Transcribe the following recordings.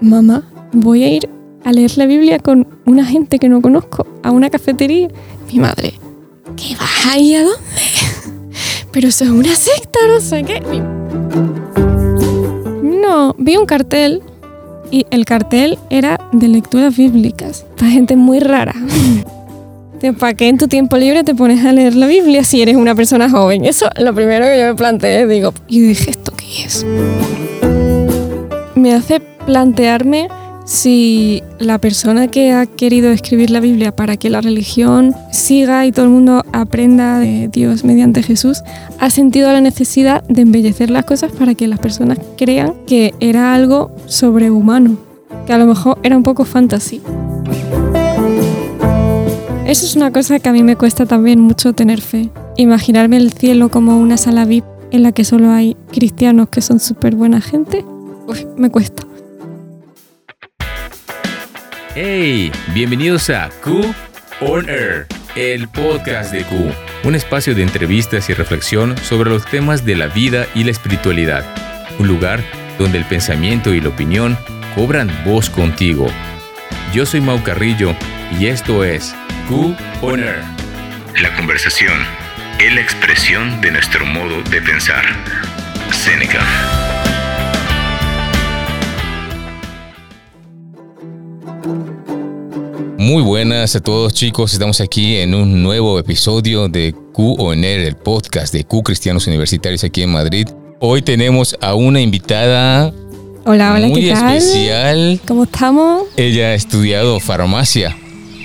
Mamá, voy a ir a leer la Biblia con una gente que no conozco a una cafetería. Mi madre, ¿qué vas ahí a dónde? Pero eso es una secta, no sé qué. No, vi un cartel y el cartel era de lecturas bíblicas para gente muy rara. ¿Para qué en tu tiempo libre te pones a leer la Biblia si eres una persona joven? Eso es lo primero que yo me planteé. Digo, y dije, ¿esto qué es? Me hace plantearme si la persona que ha querido escribir la Biblia para que la religión siga y todo el mundo aprenda de Dios mediante Jesús, ha sentido la necesidad de embellecer las cosas para que las personas crean que era algo sobrehumano, que a lo mejor era un poco fantasía. Eso es una cosa que a mí me cuesta también mucho tener fe. Imaginarme el cielo como una sala VIP en la que solo hay cristianos que son súper buena gente, me cuesta. ¡Hey! Bienvenidos a Q On Air, el podcast de Q, un espacio de entrevistas y reflexión sobre los temas de la vida y la espiritualidad. Un lugar donde el pensamiento y la opinión cobran voz contigo. Yo soy Mau Carrillo y esto es Q On Air. La conversación es la expresión de nuestro modo de pensar. Seneca. Muy buenas a todos chicos, estamos aquí en un nuevo episodio de Q On Air, el podcast de Q Cristianos Universitarios aquí en Madrid. Hoy tenemos a una invitada Hola, hola, muy ¿qué tal? especial. ¿Cómo estamos? Ella ha estudiado farmacia.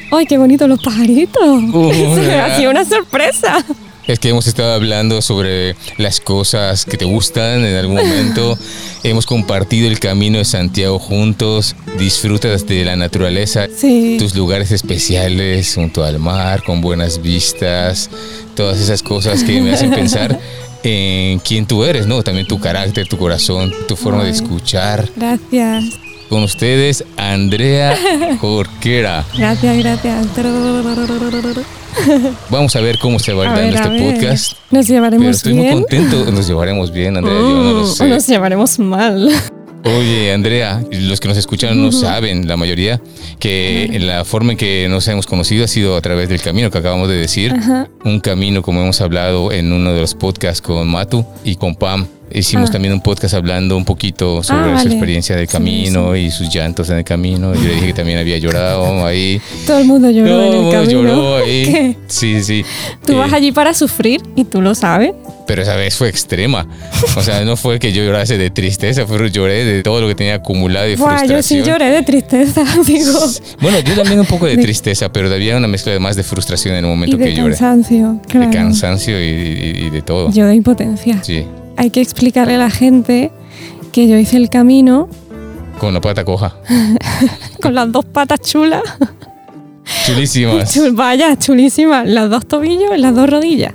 ¡Ay, qué bonitos los pajaritos! Hola. ha sido una sorpresa. Es que hemos estado hablando sobre las cosas que te gustan en algún momento. hemos compartido el camino de Santiago juntos. Disfrutas de la naturaleza, Sí. tus lugares especiales junto al mar, con buenas vistas, todas esas cosas que me hacen pensar en quién tú eres, ¿no? También tu carácter, tu corazón, tu forma de escuchar. Gracias. Con ustedes, Andrea Jorquera. Gracias, gracias. Vamos a ver cómo se va A ver, a este podcast. Nos Pero llevaremos estoy muy bien. contento. Nos llevaremos bien, Andrea. yo no lo Mm, sé. o nos llevaremos mal. Oye, Andrea, los que nos escuchan no saben, la mayoría, que la forma en que nos hemos conocido ha sido a través del camino que acabamos de decir. Ajá. Un camino, como hemos hablado en uno de los podcasts con Matu y con Pam. Hicimos Ah. también un podcast hablando un poquito sobre Ah, su vale. experiencia del Sí, camino y sus llantos en el camino. Yo le dije que también había llorado ahí. Todo el mundo lloró en el No, camino. lloró ahí. ¿Qué? Sí, sí. Tú Eh, vas allí para sufrir y tú lo sabes. pero esa vez fue extrema. O sea, no fue que yo llorase de tristeza, pero lloré de todo lo que tenía acumulado y Buah, yo sí frustración. lloré de tristeza, digo. Bueno, yo también un poco de De- tristeza, pero había una mezcla de más de frustración en el Y momento de que lloré. cansancio, claro. De cansancio y, y- y de todo. Yo de impotencia. Sí, Hay que explicarle a la gente que yo hice el camino con la pata coja. con las dos patas chulas. Chulísimas. Chul- vaya, chulísimas. Las dos tobillos las dos rodillas.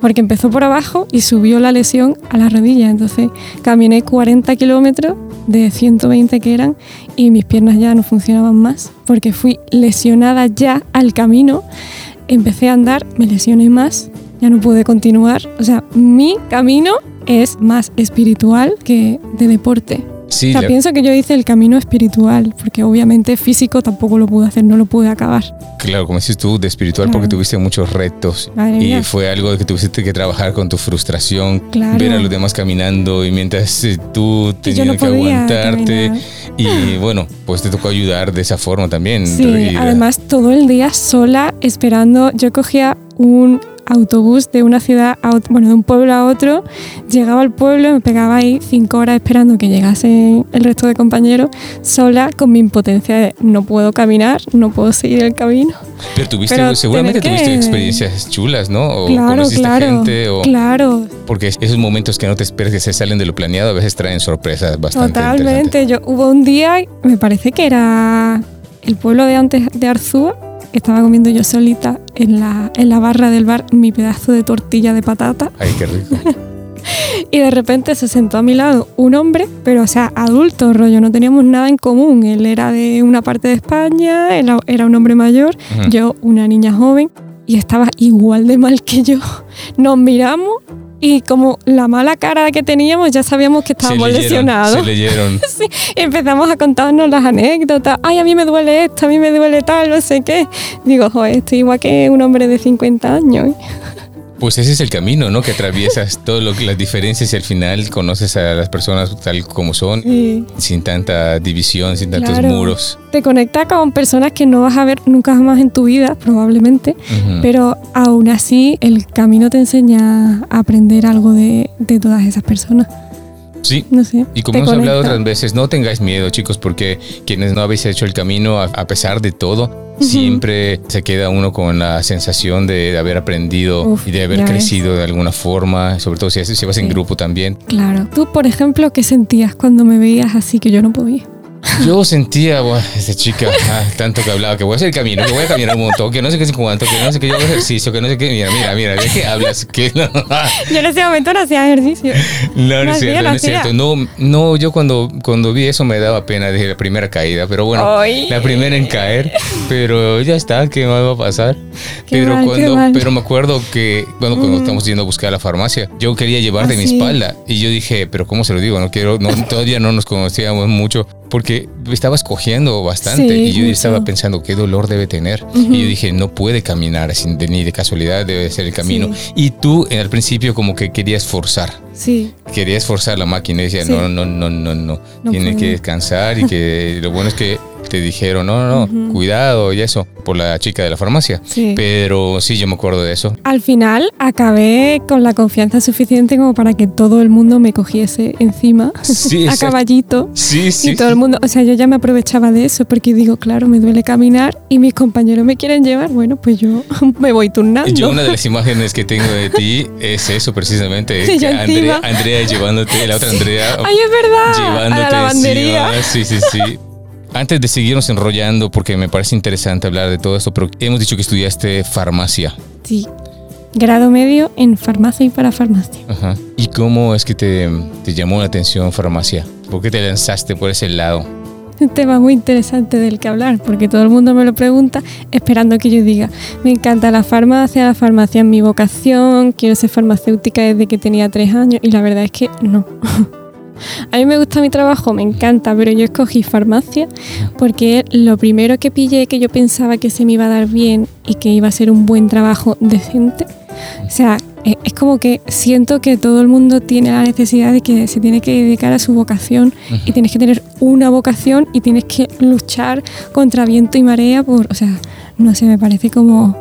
Porque empezó por abajo y subió la lesión a la rodilla. Entonces caminé 40 kilómetros de 120 que eran y mis piernas ya no funcionaban más porque fui lesionada ya al camino. Empecé a andar, me lesioné más, ya no pude continuar. O sea, mi camino es más espiritual que de deporte. Sí, O sea, la- pienso que yo hice el camino espiritual, porque obviamente físico tampoco lo pude hacer, no lo pude acabar. claro, como dices tú, de espiritual Claro. porque tuviste muchos retos. Madre Y mía. fue algo que tuviste que trabajar con tu frustración, Claro. ver a los demás caminando y mientras eh, tú tenías no que aguantarte. caminar. Y bueno, pues te tocó ayudar de esa forma también. Sí, además todo el día sola esperando. Yo cogía un autobús de una ciudad a ot- bueno, de un pueblo a otro, llegaba al pueblo, me pegaba ahí cinco horas esperando que llegasen el resto de compañeros, sola con mi impotencia de no puedo caminar, no puedo seguir el camino. Pero tuviste, Pero seguramente que- tuviste experiencias chulas, ¿no? O claro, conociste claro, gente o claro, porque esos momentos que no te esperas que se salen de lo planeado a veces traen sorpresas bastante totalmente. Yo hubo un día, me parece que era el pueblo de antes de Arzúa, estaba comiendo yo solita en la, en la barra del bar mi pedazo de tortilla de patata Ay, qué rico. y de repente se sentó a mi lado un hombre, pero o sea, adulto, rollo, no teníamos nada en común. Él era de una parte de España, él era un hombre mayor, yo una niña joven y estaba igual de mal que yo. Nos miramos y como la mala cara que teníamos, ya sabíamos que estábamos se leyeron, lesionados. Se leyeron. Sí, empezamos a contarnos las anécdotas. Ay, a mí me duele esto, a mí me duele tal, no sé qué. Digo, joder, estoy igual que un hombre de 50 años. ¿eh? Pues ese es el camino, ¿no? Que atraviesas todo lo que las diferencias y al final conoces a las personas tal como son, Sí. sin tanta división, sin tantos Claro. muros. Te conecta con personas que no vas a ver nunca más en tu vida, probablemente. Pero aún así, el camino te enseña a aprender algo de, de todas esas personas. Sí. No sé. Y como hemos hablado otras veces, no tengáis miedo, chicos, porque quienes no habéis hecho el camino, a, pesar de todo, siempre se queda uno con la sensación de haber aprendido Uf, y de haber ves. crecido de alguna forma, sobre todo si, si vas en grupo también. Claro. Tú, por ejemplo, ¿qué sentías cuando me veías así que yo no podía? Yo sentía, "Buah, esa chica, ah, tanto que hablaba, que voy a hacer el camino, que voy a caminar un montón, que no sé qué sé cuánto, que no sé qué yo hago ejercicio, que no sé qué. Mira, mira, mira, ¿de qué hablas? Que no, Yo en ese momento no hacía ejercicio. no, no es cierto, no es cierto. No, no, yo cuando, cuando vi eso me daba pena desde la primera caída, pero bueno, Ay. la primera en caer, pero ya está, ¿qué más va a pasar? Qué pero mal, cuando, pero me acuerdo que cuando, cuando estamos yendo a buscar a la farmacia, yo quería llevarte Ah, mi sí. espalda y yo dije, pero ¿cómo se lo digo? No quiero, no, todavía no nos conocíamos mucho porque estabas cogiendo bastante Sí, y yo mucho. estaba pensando qué dolor debe tener Ujú. y yo dije, no puede caminar de- ni de casualidad, debe ser el camino. Sí. Y tú en el principio como que querías forzar Sí. querías forzar la máquina y decía, Sí. no, no, no, no, no, No tiene que descansar y que lo bueno es que te dijeron, no, no, no, Ujú. cuidado y eso, por la chica de la farmacia. Sí. Pero sí, yo me acuerdo de eso. Al final acabé con la confianza suficiente como para que todo el mundo me cogiese encima Sí, a exacto. caballito. Sí, sí. Y todo el mundo, o sea, yo ya me aprovechaba de eso porque digo, claro, me duele caminar y mis compañeros me quieren llevar, bueno, pues yo me voy turnando. Yo una de las imágenes que tengo de ti es eso precisamente, Sí, que yo Andrea. Andrea llevándote, la otra Andrea Ay, es verdad. llevándote a la lavandería. encima. Sí, sí, sí. Antes de seguirnos enrollando, porque me parece interesante hablar de todo esto, pero hemos dicho que estudiaste farmacia. Sí. Grado medio en farmacia y para farmacia. Ajá. ¿Y cómo es que te, te llamó la atención farmacia? ¿Por qué te lanzaste por ese lado? Un tema muy interesante del que hablar, porque todo el mundo me lo pregunta esperando que yo diga, me encanta la farmacia, la farmacia es mi vocación, quiero ser farmacéutica desde que tenía tres años, y la verdad es que no. A mí me gusta mi trabajo, me encanta, pero yo escogí farmacia porque lo primero que pillé que yo pensaba que se me iba a dar bien y que iba a ser un buen trabajo decente. O sea, e- es como que siento que todo el mundo tiene la necesidad de que se tiene que dedicar a su vocación y tienes que tener una vocación y tienes que luchar contra viento y marea por, o sea, no sé, me parece como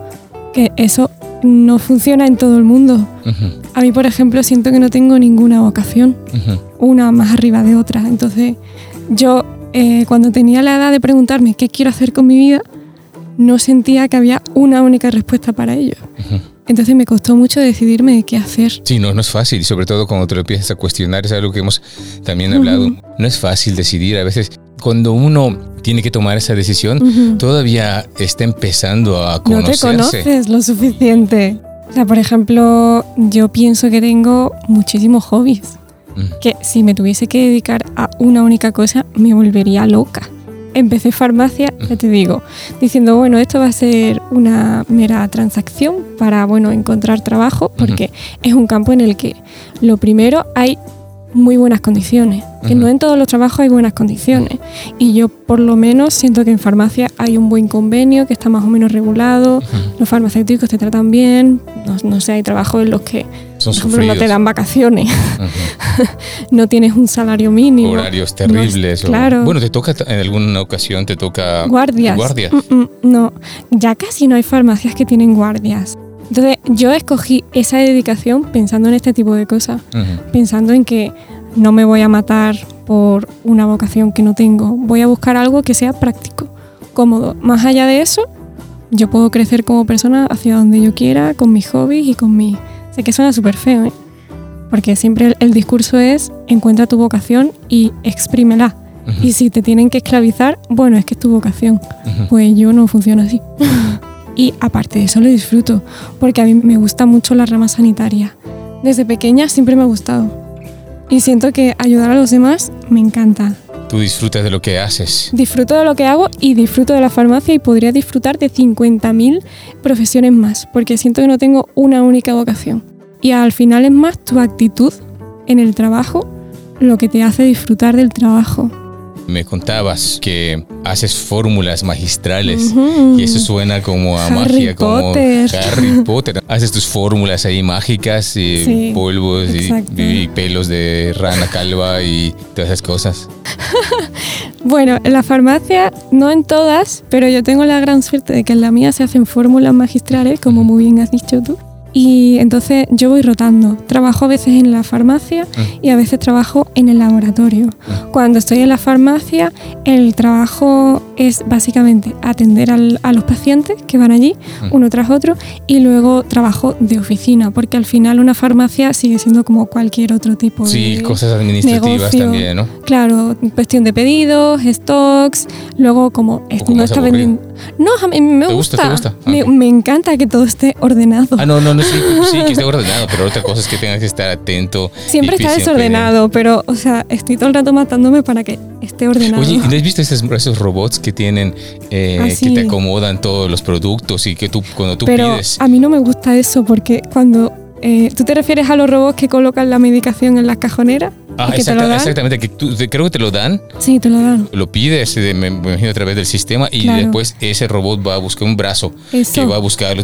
que eso no funciona en todo el mundo. A mí, por ejemplo, siento que no tengo ninguna vocación una más arriba de otra. Entonces, yo eh, cuando tenía la edad de preguntarme qué quiero hacer con mi vida, no sentía que había una única respuesta para ello. Entonces me costó mucho decidirme de qué hacer. Sí, no, no es fácil, sobre todo cuando te lo empiezas a cuestionar, es algo que hemos también hablado. No es fácil decidir, a veces cuando uno tiene que tomar esa decisión, todavía está empezando a No te conocerse. conoces lo suficiente. O sea, por ejemplo, yo pienso que tengo muchísimos hobbies. Mm. Que si me tuviese que dedicar a una única cosa, me volvería loca. Empecé farmacia, ya te digo, diciendo, bueno, esto va a ser una mera transacción para, bueno, encontrar trabajo, porque es un campo en el que, lo primero, hay muy buenas condiciones, que no en todos los trabajos hay buenas condiciones. Y yo, por lo menos, siento que en farmacia hay un buen convenio, que está más o menos regulado, los farmacéuticos te tratan bien, no, no sé, hay trabajos en los que, Son por ejemplo, no te dan vacaciones, no tienes un salario mínimo. Horarios No terribles. o- claro. Bueno, te toca, en alguna ocasión te toca... Guardias. Guardias. Mm, mm, no, ya casi no hay farmacias que tienen guardias. Entonces yo escogí esa dedicación pensando en este tipo de cosas, pensando en que no me voy a matar por una vocación que no tengo, voy a buscar algo que sea práctico, cómodo. Más allá de eso, yo puedo crecer como persona hacia donde yo quiera, con mis hobbies y con mi... Sé que suena súper feo, ¿eh? Porque siempre el, el discurso es encuentra tu vocación y exprímela. Y si te tienen que esclavizar, bueno, es que es tu vocación. Pues yo no funciona así. y aparte de eso lo disfruto, porque a mí me gusta mucho la rama sanitaria. Desde pequeña siempre me ha gustado. Y siento que ayudar a los demás me encanta. Tú disfrutas de lo que haces. Disfruto de lo que hago y disfruto de la farmacia y podría disfrutar de 50.000 profesiones más, porque siento que no tengo una única vocación. Y al final es más tu actitud en el trabajo lo que te hace disfrutar del trabajo. Me contabas que haces fórmulas magistrales y eso suena como a Harry magia, Potter. como Harry Potter. Haces tus fórmulas ahí mágicas y Sí, polvos y pelos de rana calva y todas esas cosas. Bueno, en la farmacia, no en todas, pero yo tengo la gran suerte de que en la mía se hacen fórmulas magistrales, como muy bien has dicho tú. Y entonces yo voy rotando. Trabajo a veces en la farmacia y a veces trabajo en el laboratorio. Cuando estoy en la farmacia, el trabajo es básicamente atender al- a los pacientes que van allí, uno tras otro, y luego trabajo de oficina, porque al final una farmacia sigue siendo como cualquier otro tipo Sí, de cosas administrativas negocio. también, ¿no? Claro, cuestión de pedidos, stocks, luego como no está vendiendo. No, a mí me ¿Te gusta. gusta, te gusta? Ah, Me, encanta que todo esté ordenado. Ah, no, no, no, sí, sí, que esté ordenado, pero otra cosa es que tengas que estar atento. Siempre está siempre- desordenado, pero, o sea, estoy todo el rato matándome para que esté ordenado. Oye, ¿y ¿no has visto esos, esos robots que tienen, eh, Ah, que te acomodan todos los productos y que tú, cuando tú pero pides... a mí no me gusta eso porque cuando eh, tú te refieres a los robots que colocan la medicación en las cajoneras Ah, que exacta- exactamente, que tú, te- creo que te lo dan, sí, te lo dan. lo pides, me, me imagino, a través del sistema y Claro. después ese robot va a buscar un brazo Eso. que va a buscarlo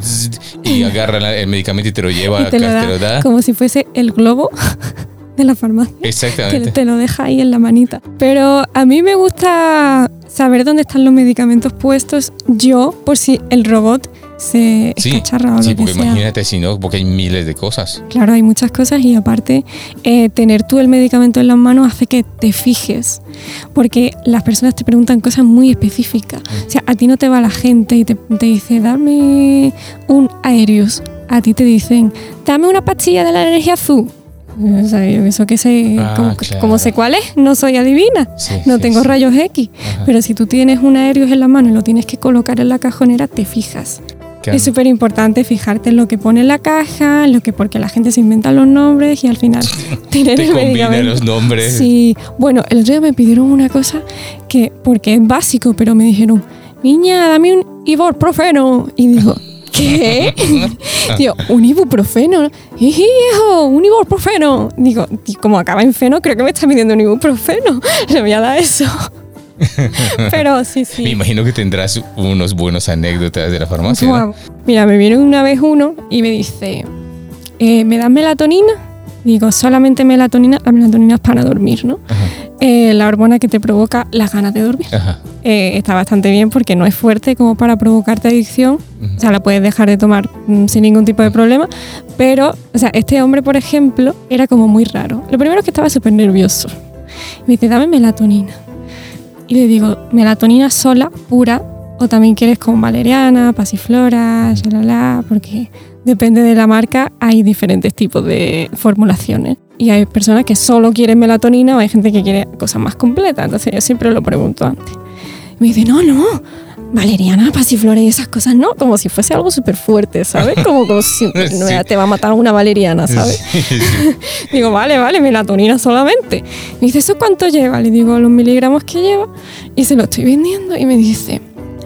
y agarra el medicamento y te lo lleva, y te lo, da, te lo da. como si fuese el globo de la farmacia. que Exactamente. te lo deja ahí en la manita. Pero a mí me gusta saber dónde están los medicamentos puestos yo por si el robot se Sí, escacharra o sí, lo que porque sea. imagínate si no, porque hay miles de cosas. Claro, hay muchas cosas y aparte eh, tener tú el medicamento en las manos hace que te fijes, porque las personas te preguntan cosas muy específicas. O sea, a ti no te va la gente y te, te dice, dame un Aerius. A ti te dicen, dame una pastilla de la energía azul. O sea, yo eso que sé, Ah, como, claro. como sé cuál es, no soy adivina, Sí, no sí, tengo sí. rayos X. Ajá. Pero si tú tienes un Aerius en la mano y lo tienes que colocar en la cajonera, te fijas. Claro. Es súper importante fijarte en lo que pone en la caja, lo que porque la gente se inventa los nombres y al final tener Te el medicamento. los nombres. Sí, bueno, el otro día me pidieron una cosa que, porque es básico, pero me dijeron, niña, dame un ibuprofeno. Y digo, ¿qué? digo, un ibuprofeno. Hijo, un ibuprofeno. Digo, como acaba en feno, creo que me está pidiendo un ibuprofeno. Le voy a dar eso. pero sí, sí. Me imagino que tendrás unos buenos anécdotas de la farmacia. Mira, me vino una vez uno y me dice, eh, ¿me das melatonina? Digo, solamente melatonina. La melatonina es para dormir, ¿no? Eh, la hormona que te provoca las ganas de dormir. Eh, está bastante bien porque no es fuerte como para provocarte adicción. O sea, la puedes dejar de tomar mm, sin ningún tipo de problema. Pero, o sea, este hombre, por ejemplo, era como muy raro. Lo primero es que estaba súper nervioso. Me dice, dame melatonina. Y le digo, melatonina sola, pura, o también quieres con valeriana, pasiflora, shalala, porque depende de la marca, hay diferentes tipos de formulaciones. Y hay personas que solo quieren melatonina o hay gente que quiere cosas más completas. Entonces yo siempre lo pregunto antes. Me dice, no, no, valeriana, pasiflora y esas cosas, no, como si fuese algo súper fuerte, ¿sabes? Como, como si no, Sí. te va a matar una valeriana, ¿sabes? Sí, sí. Digo, vale, vale, melatonina solamente. Me dice, ¿eso cuánto lleva? Le digo, los miligramos que lleva. Y se lo estoy vendiendo y me dice,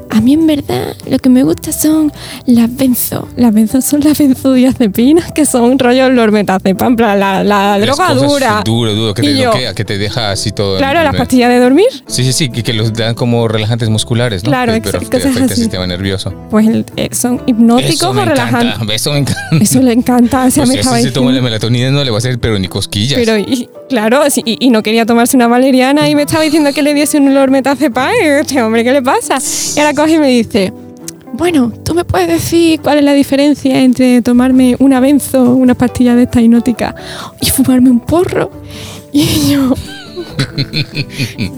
a mí en verdad lo que me gusta son las benzo. Las benzo son las benzodiazepinas, que son rollo lormetazepam, la, la Las droga dura. Duro, duro, que Y te yo- bloquea, que te deja así todo. Claro, en- las pastillas de dormir. Sí, sí, sí, que, que los dan como relajantes musculares, ¿no? Claro, Que- pero que afecta el sistema nervioso. Pues el- eh, son hipnóticos Eso o relajantes. encanta, eso me encanta. Eso le encanta. O sea, me si se toma la melatonina no le va a hacer pero ni cosquillas. Pero, y, claro, y, y no quería tomarse una valeriana y me estaba diciendo que le diese un lormetazepam. Y yo, Este hombre, ¿qué le pasa? Y ahora coge y me dice, bueno, ¿tú me puedes decir cuál es la diferencia entre tomarme una benzo, una pastilla de esta hipnótica, y fumarme un porro? Y yo...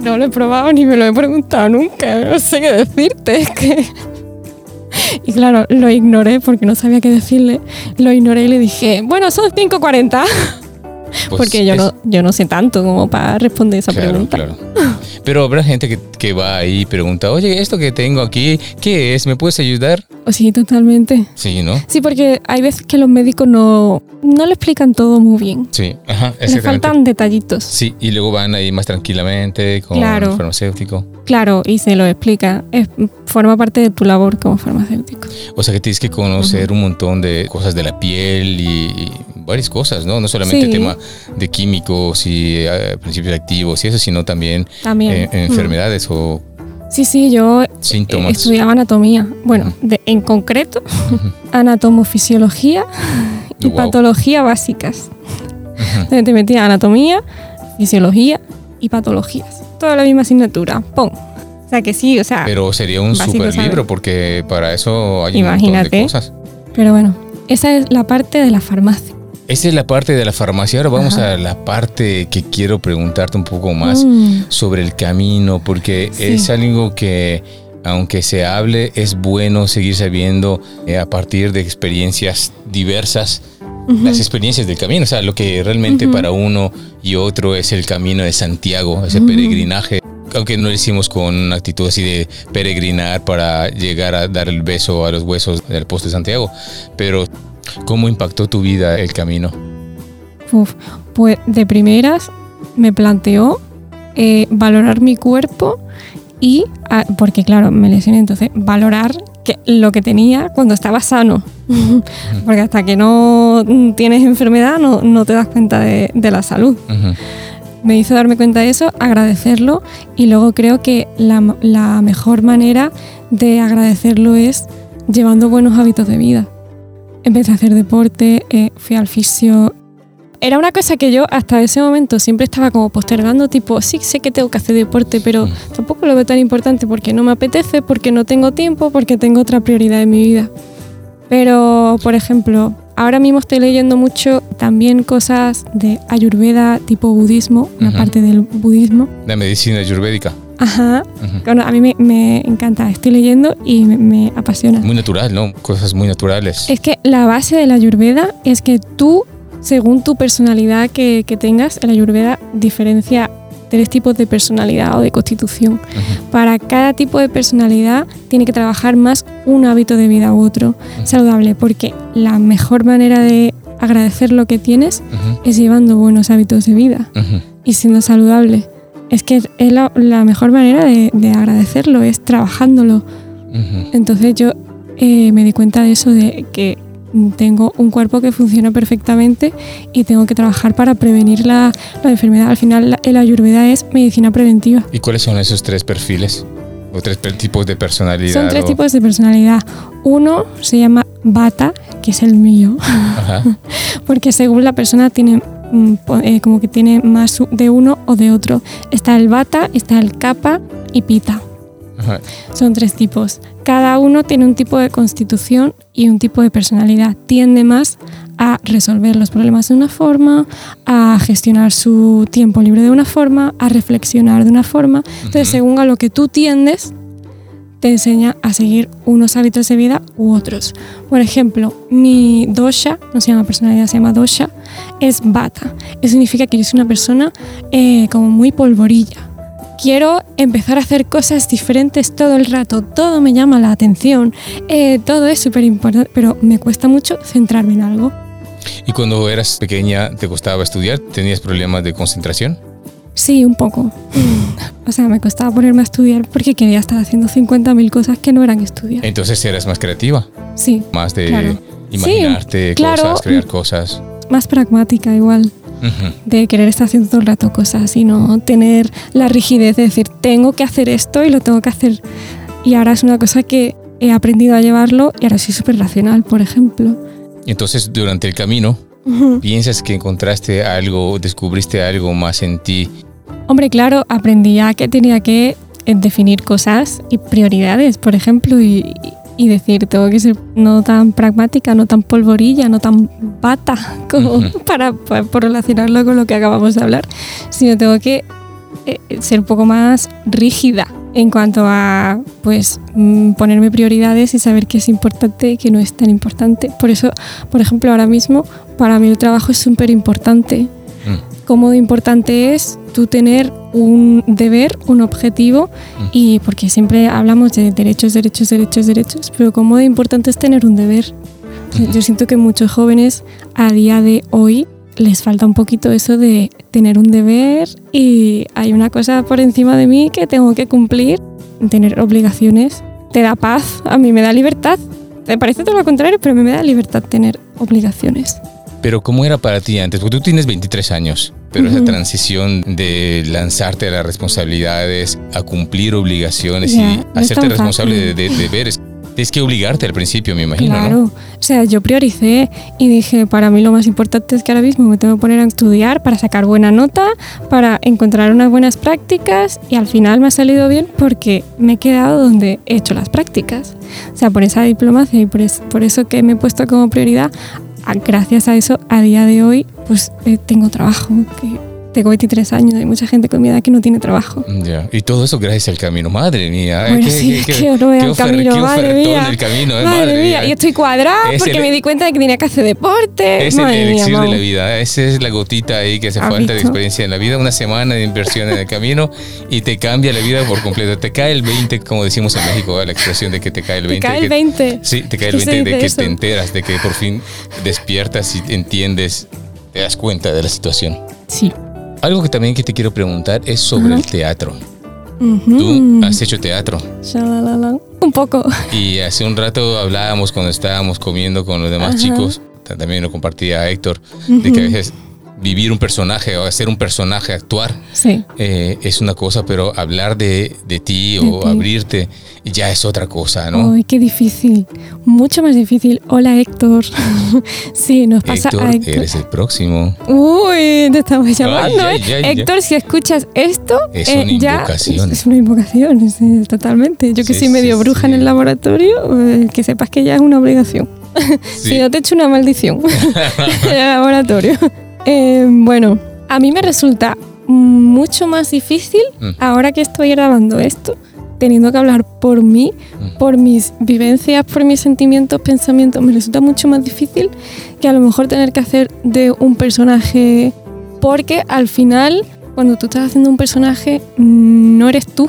No lo he probado ni me lo he preguntado nunca, no sé qué decirte, es que... Y claro, lo ignoré porque no sabía qué decirle. Lo ignoré y le dije, bueno, son 5.40. Pues Porque yo es- no, yo no sé tanto como para responder esa Claro, pregunta. claro. Pero habrá gente que, que va ahí y pregunta, oye, esto que tengo aquí, ¿qué es? ¿Me puedes ayudar? Oh, Sí, totalmente. Sí, ¿no? Sí, porque hay veces que los médicos no, no le explican todo muy bien. Sí, ajá, Le exactamente. faltan detallitos. Sí, y luego van ahí más tranquilamente con Claro. el farmacéutico. Claro, y se lo explica. Es, forma parte de tu labor como farmacéutico. O sea que tienes que conocer un montón de cosas de la piel y, y varias cosas, ¿no? No solamente Sí. tema de químicos y eh, principios activos y eso, sino también, También. eh, enfermedades o Sí, sí, yo síntomas. estudiaba anatomía. Bueno, de- en concreto, anatomofisiología y Wow. patología básicas. Entonces te metía anatomía, fisiología y patologías. Toda la misma asignatura. ¡Pum! O sea que sí, o sea. Pero, Pero sería un super libro porque para eso hay un montón de Imagínate. cosas. bueno, esa es la parte de la farmacia. Esa es la parte de la farmacia. Ahora vamos Ajá. a la parte que quiero preguntarte un poco más Mm, sobre el camino, porque Sí. es algo que, aunque se hable, es bueno seguir sabiendo eh, a partir de experiencias diversas, las experiencias del camino, o sea, lo que realmente para uno y otro es el camino de Santiago, ese peregrinaje. Aunque no lo hicimos con una actitud así de peregrinar para llegar a dar el beso a los huesos del apóstol Santiago, pero ¿cómo impactó tu vida el camino? Uf, pues de primeras me planteó eh, valorar mi cuerpo y, ah, porque claro, me lesioné, entonces valorar que, lo que tenía cuando estaba sano. porque hasta que no tienes enfermedad no, no te das cuenta de, de la salud. Me hizo darme cuenta de eso, agradecerlo y luego creo que la, la mejor manera de agradecerlo es llevando buenos hábitos de vida. Empecé a hacer deporte, eh, fui al fisio. Era una cosa que yo hasta ese momento siempre estaba como postergando, tipo, sí, sé que tengo que hacer deporte, pero tampoco lo veo tan importante porque no me apetece, porque no tengo tiempo, porque tengo otra prioridad en mi vida. Pero, por ejemplo, ahora mismo estoy leyendo mucho también cosas de ayurveda tipo budismo, una Ujú. parte del budismo. La medicina ayurvédica. Ajá, Ujú. bueno, a mí me, me encanta, estoy leyendo y me, me apasiona. Muy natural, ¿no? Cosas muy naturales. Es que la base de la ayurveda es que tú, según tu personalidad que, que tengas, la ayurveda diferencia tres tipos de personalidad o de constitución. Para cada tipo de personalidad tiene que trabajar más un hábito de vida u otro saludable, porque la mejor manera de agradecer lo que tienes es llevando buenos hábitos de vida y siendo saludable. Es que es la, la mejor manera de, de agradecerlo, es trabajándolo. Entonces yo eh, me di cuenta de eso, de que tengo un cuerpo que funciona perfectamente y tengo que trabajar para prevenir la, la enfermedad. Al final la, la ayurveda es medicina preventiva. ¿Y cuáles son esos tres perfiles? ¿O tres tipos de personalidad? Son tres o- tipos de personalidad. Uno se llama Bata, que es el mío, Ajá. porque según la persona tiene mm, eh, como que tiene más de uno o de otro. Está el Bata, está el Kappa y Pita. Son tres tipos. Cada uno tiene un tipo de constitución y un tipo de personalidad. Tiende más a resolver los problemas de una forma, a gestionar su tiempo libre de una forma, a reflexionar de una forma. Entonces, según a lo que tú tiendes, te enseña a seguir unos hábitos de vida u otros. Por ejemplo, mi dosha, no se llama personalidad, se llama dosha, es bata. Eso significa que yo soy una persona eh, como muy polvorilla. Quiero empezar a hacer cosas diferentes todo el rato, todo me llama la atención, eh, todo es súper importante, pero me cuesta mucho centrarme en algo. ¿Y cuando eras pequeña te costaba estudiar? ¿Tenías problemas de concentración? Sí, un poco. O sea, me costaba ponerme a estudiar porque quería estar haciendo 50.000 cosas que no eran estudiar. Entonces eras más creativa, Sí, más de Claro. imaginarte Sí, claro. cosas, crear cosas. más pragmática igual. De querer estar haciendo todo el rato cosas y no tener la rigidez de decir tengo que hacer esto y lo tengo que hacer. Y ahora es una cosa que he aprendido a llevarlo y ahora soy súper racional, por ejemplo. Entonces durante el camino. ¿piensas que encontraste algo, descubriste algo más en ti? Hombre, claro, aprendí a que tenía que eh, definir cosas y prioridades, por ejemplo, y, y decir, tengo que ser no tan pragmática, no tan polvorilla, no tan bata, como para, para- por relacionarlo con lo que acabamos de hablar, sino tengo que eh, ser un poco más rígida en cuanto a pues mm, ponerme prioridades y saber qué es importante y qué no es tan importante. Por eso, por ejemplo, ahora mismo para mí el trabajo es súper importante. Cómo de importante es tú tener un deber, un objetivo, Mm. y porque siempre hablamos de derechos, derechos, derechos, derechos, pero cómo de importante es tener un deber. Yo siento que muchos jóvenes a día de hoy les falta un poquito eso de tener un deber y hay una cosa por encima de mí que tengo que cumplir. Tener obligaciones te da paz, a mí me da libertad. Te parece todo lo contrario, pero a mí me da libertad tener obligaciones. Pero ¿cómo era para ti antes? Porque tú tienes 23 años, pero esa transición de lanzarte a las responsabilidades, a cumplir obligaciones Ya, y es hacerte responsable de, de deberes, tienes que obligarte al principio, me imagino, Claro, ¿no? o sea, yo prioricé y dije, para mí lo más importante es que ahora mismo me tengo que poner a estudiar para sacar buena nota, para encontrar unas buenas prácticas y al final me ha salido bien porque me he quedado donde he hecho las prácticas. O sea, por esa diplomacia y por, es- por eso que me he puesto como prioridad, gracias a eso, a día de hoy, pues eh, tengo trabajo, que tengo 23 años, hay mucha gente con mi edad que no tiene trabajo. Ya. Y todo eso gracias al camino. Madre mía. Bueno, sí, es que no veo el camino, qué madre mía. el camino, eh, Madre, mía, y estoy cuadrada Es porque el- me di cuenta de que tenía que hacer deporte. Es el Madre mía, elixir de vamos. la vida. Esa es la gotita ahí que hace ¿Has falta de experiencia en la vida. Una semana de inversión en el camino y te cambia la vida por completo. Te cae el 20, como decimos en México, ¿eh? la expresión de que te cae el Te 20. cae que- el 20. Sí, te cae el ¿Qué se 20 de que eso? te enteras, de que por fin despiertas y entiendes, te das cuenta de la situación. Sí. Algo que también que te quiero preguntar es sobre el teatro. Ujú. Tú has hecho teatro Shalalala. Un poco. y hace un rato hablábamos cuando estábamos comiendo con los demás Ajá. chicos, ta- también lo compartía Héctor, de que a veces vivir un personaje o hacer un personaje, actuar, Sí. eh, es una cosa, pero hablar de, de ti o De ti. abrirte ya es otra cosa, ¿no? Ay, qué difícil. Mucho más difícil. Hola, Héctor. sí, nos pasa Héctor, a Héctor. eres el próximo. Uy, te estamos llamando. ay, ¿eh? ay, ay. Héctor, si escuchas esto, Es eh, una ya invocación. es una invocación, sí, totalmente. Yo que Sí, soy medio bruja en el laboratorio, eh, que sepas que ya es una obligación. Si no te echo una maldición en el laboratorio. Eh, bueno, a mí me resulta mucho más difícil Mm. ahora que estoy grabando esto, teniendo que hablar por mí, Mm. por mis vivencias, por mis sentimientos, pensamientos, me resulta mucho más difícil que a lo mejor tener que hacer de un personaje, porque al final, cuando tú estás haciendo un personaje, no eres tú.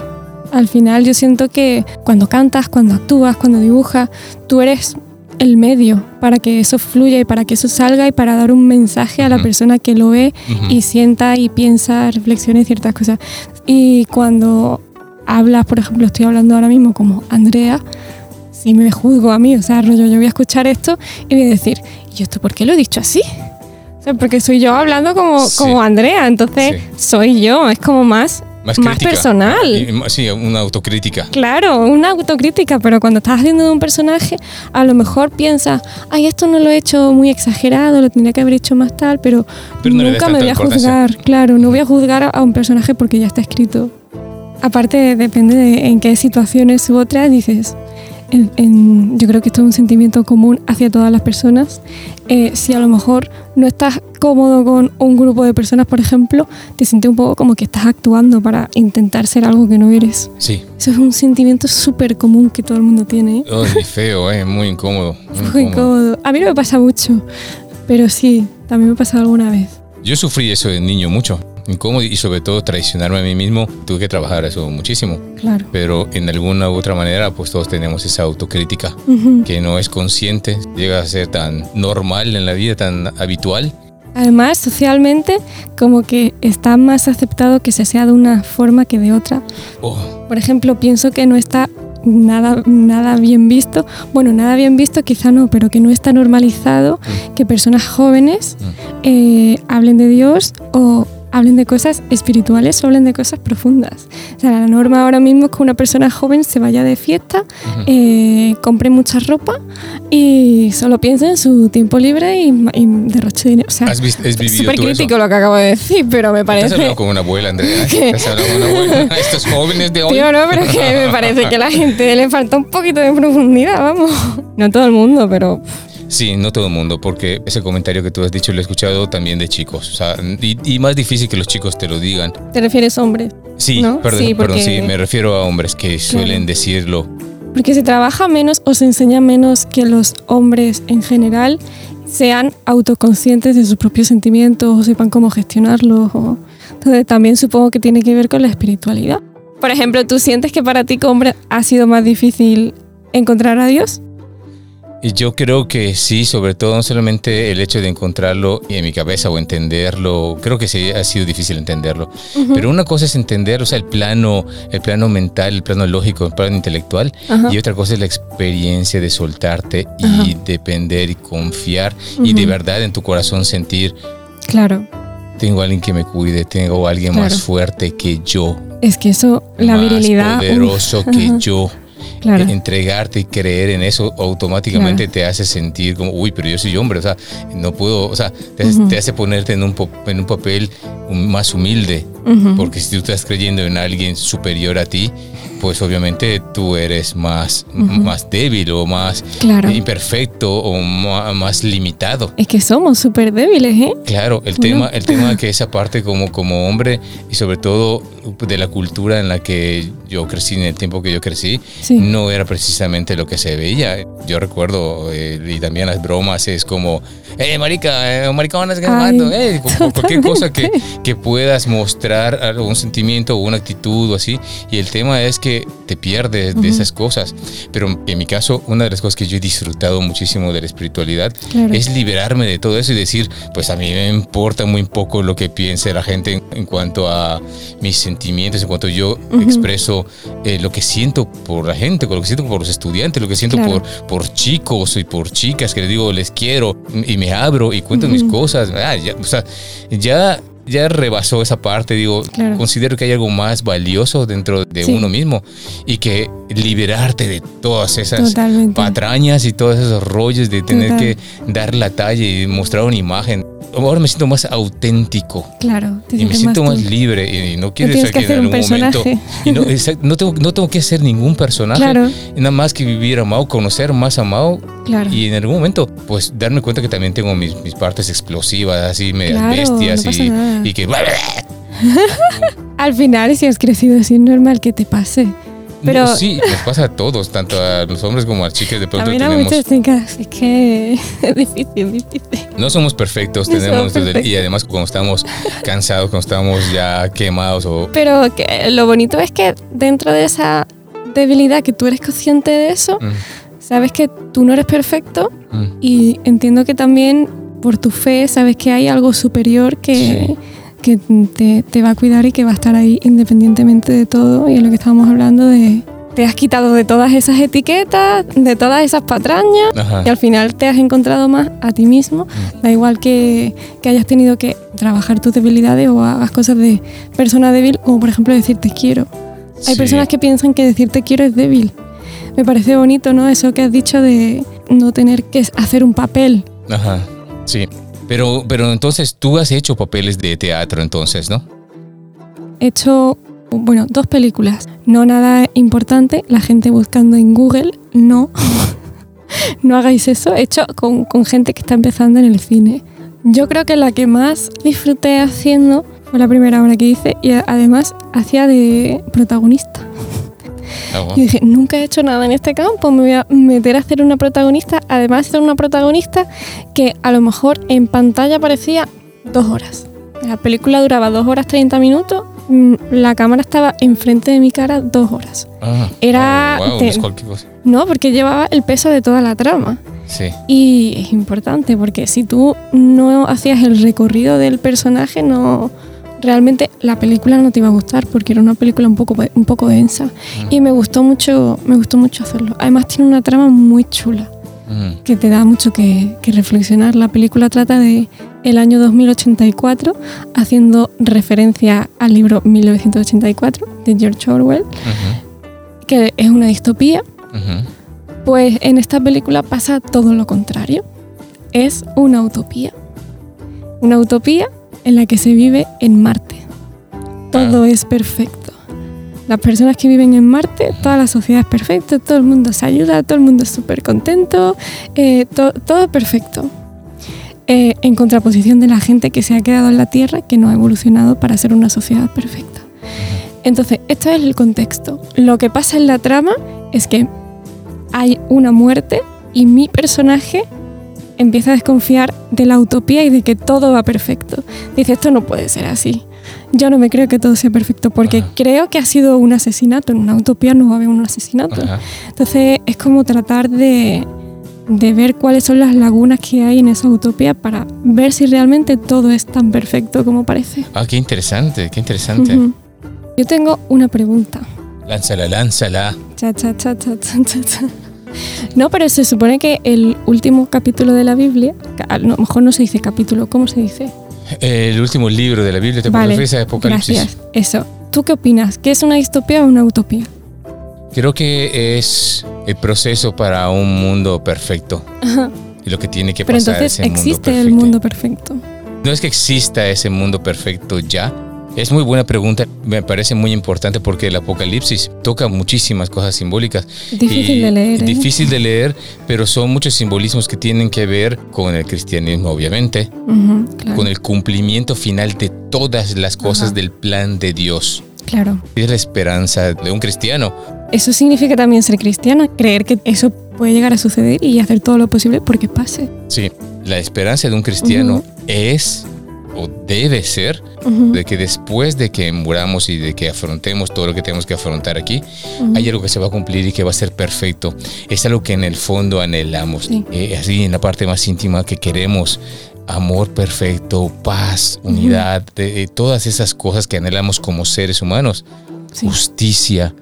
Al final yo siento que cuando cantas, cuando actúas, cuando dibujas, tú eres el medio para que eso fluya y para que eso salga y para dar un mensaje a la persona que lo ve y sienta y piensa, reflexione ciertas cosas. Y cuando hablas, por ejemplo, estoy hablando ahora mismo como Andrea, si me juzgo a mí, o sea, rollo, yo voy a escuchar esto y voy a decir, ¿y esto por qué lo he dicho así? O sea, porque soy yo hablando como, Sí. como Andrea, entonces Sí. soy yo, es como más, Más, personal. Sí, una autocrítica. Claro, una autocrítica, pero cuando estás haciendo de un personaje, a lo mejor piensas, ay, esto no lo he hecho muy exagerado, lo tendría que haber hecho más tal, pero, no nunca me voy a juzgar. Claro, no voy a juzgar a- a un personaje porque ya está escrito. Aparte, depende de en qué situaciones u otras dices. En- en- yo creo que esto es un sentimiento común hacia todas las personas. Eh, si a lo mejor no estás cómodo con un grupo de personas, por ejemplo, te sientes un poco como que estás actuando para intentar ser algo que no eres. Sí. Eso es un sentimiento súper común que todo el mundo tiene. ¿eh? Oh, es feo, eh, muy incómodo. muy Muy incómodo. incómodo. A mí no me pasa mucho, pero sí, también me ha pasado alguna vez. Yo sufrí eso de niño mucho, incómodo y sobre todo traicionarme a mí mismo. Tuve que trabajar eso muchísimo. Claro. Pero en alguna u otra manera, pues todos tenemos esa autocrítica que no es consciente, llega a ser tan normal en la vida, tan habitual. Además, socialmente, como que está más aceptado que se sea de una forma que de otra. Oh, Por ejemplo, pienso que no está nada, nada bien visto. Bueno, nada bien visto quizá no, pero que no está normalizado que personas jóvenes Mm. eh, hablen de Dios o hablen de cosas espirituales o hablen de cosas profundas. O sea, la norma ahora mismo es que una persona joven se vaya de fiesta, eh, compre mucha ropa y solo piense en su tiempo libre y, y derroche dinero. O sea, ¿Has, vis- has es súper eso? crítico lo que acabo de decir, pero me Estás parece... hablando como una abuela, Andrea. ¿Qué? Estás hablando como una abuela. Estos jóvenes de hoy. Tío, no, pero es que me parece que a la gente le falta un poquito de profundidad, vamos. No todo el mundo, pero Sí, no todo el mundo, porque ese comentario que tú has dicho lo he escuchado también de chicos. O sea, y, y más difícil que los chicos te lo digan. te refieres hombre. Sí, ¿No? perdón, Sí, perdón, porque- sí, me refiero a hombres que suelen decirlo. Porque se trabaja menos o se enseña menos que los hombres en general sean autoconscientes de sus propios sentimientos o sepan cómo gestionarlos. o- Entonces también supongo que tiene que ver con la espiritualidad. Por ejemplo, ¿tú sientes que para ti como hombre ha sido más difícil encontrar a Dios? Y yo creo que sí, sobre todo no solamente el hecho de encontrarlo en mi cabeza o entenderlo, creo que sí ha sido difícil entenderlo. Pero una cosa es entender, o sea, el plano, el plano mental, el plano lógico, el plano intelectual, y otra cosa es la experiencia de soltarte y depender y confiar y de verdad en tu corazón sentir Claro. tengo alguien que me cuide, tengo alguien Claro. más fuerte que yo, Es que eso, la más virilidad. poderoso que yo. Claro. Eh, entregarte y creer en eso automáticamente te hace sentir como, uy, pero yo soy hombre, o sea, no puedo, o sea, te, hace- Ujú. te hace ponerte en un, en un papel más humilde, porque si tú estás creyendo en alguien superior a ti, pues obviamente tú eres más, Ujú. más débil o más Claro. imperfecto o más limitado. Es que somos súper débiles, ¿eh? Claro, el tema, el tema que esa parte como, como hombre y sobre todo de la cultura en la que yo crecí, en el tiempo que yo crecí, Sí. no era precisamente lo que se veía. Yo recuerdo, eh, y también las bromas, es como, eh, marica, eh, mato", eh, cu- cu- cualquier cosa que, que puedas mostrar algún sentimiento o una actitud o así. Y el tema es que te pierdes de Ujú. esas cosas. Pero en mi caso, una de las cosas que yo he disfrutado muchísimo de la espiritualidad Claro. es liberarme de todo eso y decir, pues a mí me importa muy poco lo que piense la gente en, en cuanto a mis sentimientos, en cuanto yo Ujú. expreso eh, lo que siento por la gente, lo que siento por los estudiantes, lo que siento Claro. por, por chicos y por chicas que les digo, les quiero y me abro y cuento mis Ujú. cosas. Ah, ya, o sea, ya... Ya rebasó esa parte, digo, Claro. considero que hay algo más valioso dentro de Sí. uno mismo y que liberarte de todas esas Totalmente. patrañas y todos esos rollos de tener Total. que dar la talla y mostrar una imagen. Ahora me siento más auténtico Claro. y me siento más, tú. libre y no quiero tienes ser que que en algún momento personaje. y no, exact- no tengo no tengo que ser ningún personaje Claro. nada más que vivir amado conocer más amado Claro. y en algún momento pues darme cuenta que también tengo mis, mis partes explosivas así medias Claro, bestias no y, nada. Y que Al final, si has crecido así, es normal que te pase. Pero No, sí nos pasa a todos tanto a los hombres como a las chicas de pronto también a tenemos muchas chicas. Es que es difícil, es difícil. No somos perfectos, No somos tenemos desde- y perfectos. además cuando estamos cansados, cuando estamos ya quemados o Pero que lo bonito es que dentro de esa debilidad que tú eres consciente de eso, Mm, sabes que tú no eres perfecto mm, y entiendo que también por tu fe sabes que hay algo superior que, Sí. que te, te va a cuidar y que va a estar ahí independientemente de todo y es lo que estábamos hablando de te has quitado de todas esas etiquetas, de todas esas patrañas ajá, y al final te has encontrado más a ti mismo. Mm. Da igual que, que hayas tenido que trabajar tus debilidades o hagas cosas de persona débil, como por ejemplo decir te quiero. Hay sí, personas que piensan que decir te quiero es débil. Me parece bonito, ¿no? Eso que has dicho de no tener que hacer un papel. ajá, sí. Pero, pero entonces tú has hecho papeles de teatro entonces, ¿no? He hecho, bueno, dos películas. No nada importante, la gente buscando en Google, no. no hagáis eso. He hecho con, con gente que está empezando en el cine. Yo creo que la que más disfruté haciendo fue la primera obra que hice y además hacía de protagonista. Ah. Y dije, nunca he hecho nada en este campo, me voy a meter a hacer una protagonista, además de ser una protagonista que a lo mejor en pantalla parecía dos horas. La película duraba dos horas 30 minutos, mm, la cámara estaba enfrente de mi cara dos horas. Ah, Era wow, de- cosa. No, porque llevaba el peso de toda la trama. Sí, Y es importante porque si tú no hacías el recorrido del personaje, no realmente la película no te iba a gustar porque era una película un poco un poco densa y me gustó mucho me gustó mucho hacerlo. Además tiene una trama muy chula mm, que te da mucho que, que reflexionar. La película trata de el año 2084 haciendo referencia al libro 1984 de George Orwell, ujú, que es una distopía ujú. pues en esta película pasa todo lo contrario. Es una utopía. Una utopía en la que se vive en Marte. Todo es perfecto. Las personas que viven en Marte, toda la sociedad es perfecta, todo el mundo se ayuda, todo el mundo es súper contento, eh, to- todo perfecto. Eh, en contraposición de la gente que se ha quedado en la Tierra, que no ha evolucionado para ser una sociedad perfecta. Entonces, esto es el contexto. Lo que pasa en la trama es que hay una muerte y mi personaje empieza a desconfiar de la utopía y de que todo va perfecto. Dice, esto no puede ser así. Yo no me creo que todo sea perfecto porque Ajá. creo que ha sido un asesinato. En una utopía no va a haber un asesinato. Ajá. Entonces es como tratar de, de ver cuáles son las lagunas que hay en esa utopía para ver si realmente todo es tan perfecto como parece. Ah, qué interesante, qué interesante. Yo tengo una pregunta. Lánzala, lánzala. Cha, cha, cha, cha, cha, cha. No, pero se supone que el último capítulo de la Biblia, a lo mejor no se dice capítulo, ¿cómo se dice? El último libro de la Biblia te Vale, refieres a Apocalipsis. Gracias. Eso. ¿Tú qué opinas? ¿Que es una distopía o una utopía? Creo que es el proceso para un mundo perfecto. Y lo que tiene que Pero pasar entonces ese mundo existe el perfecto. mundo perfecto. No es que exista ese mundo perfecto ya. Es muy buena pregunta, me parece muy importante porque el Apocalipsis toca muchísimas cosas simbólicas. Difícil de leer, ¿eh? Difícil de leer, pero son muchos simbolismos que tienen que ver con el cristianismo, obviamente, claro. con el cumplimiento final de todas las cosas del plan de Dios. Claro. Es la esperanza de un cristiano. Eso significa también ser cristiano, creer que eso puede llegar a suceder y hacer todo lo posible porque pase. Sí, la esperanza de un cristiano es o debe ser de que después de que muramos y de que afrontemos todo lo que tenemos que afrontar aquí, hay algo que se va a cumplir y que va a ser perfecto. Es algo que en el fondo anhelamos. Sí. Eh, así en la parte más íntima que queremos. Amor perfecto, paz, unidad, de- de todas esas cosas que anhelamos como seres humanos. Sí. Justicia,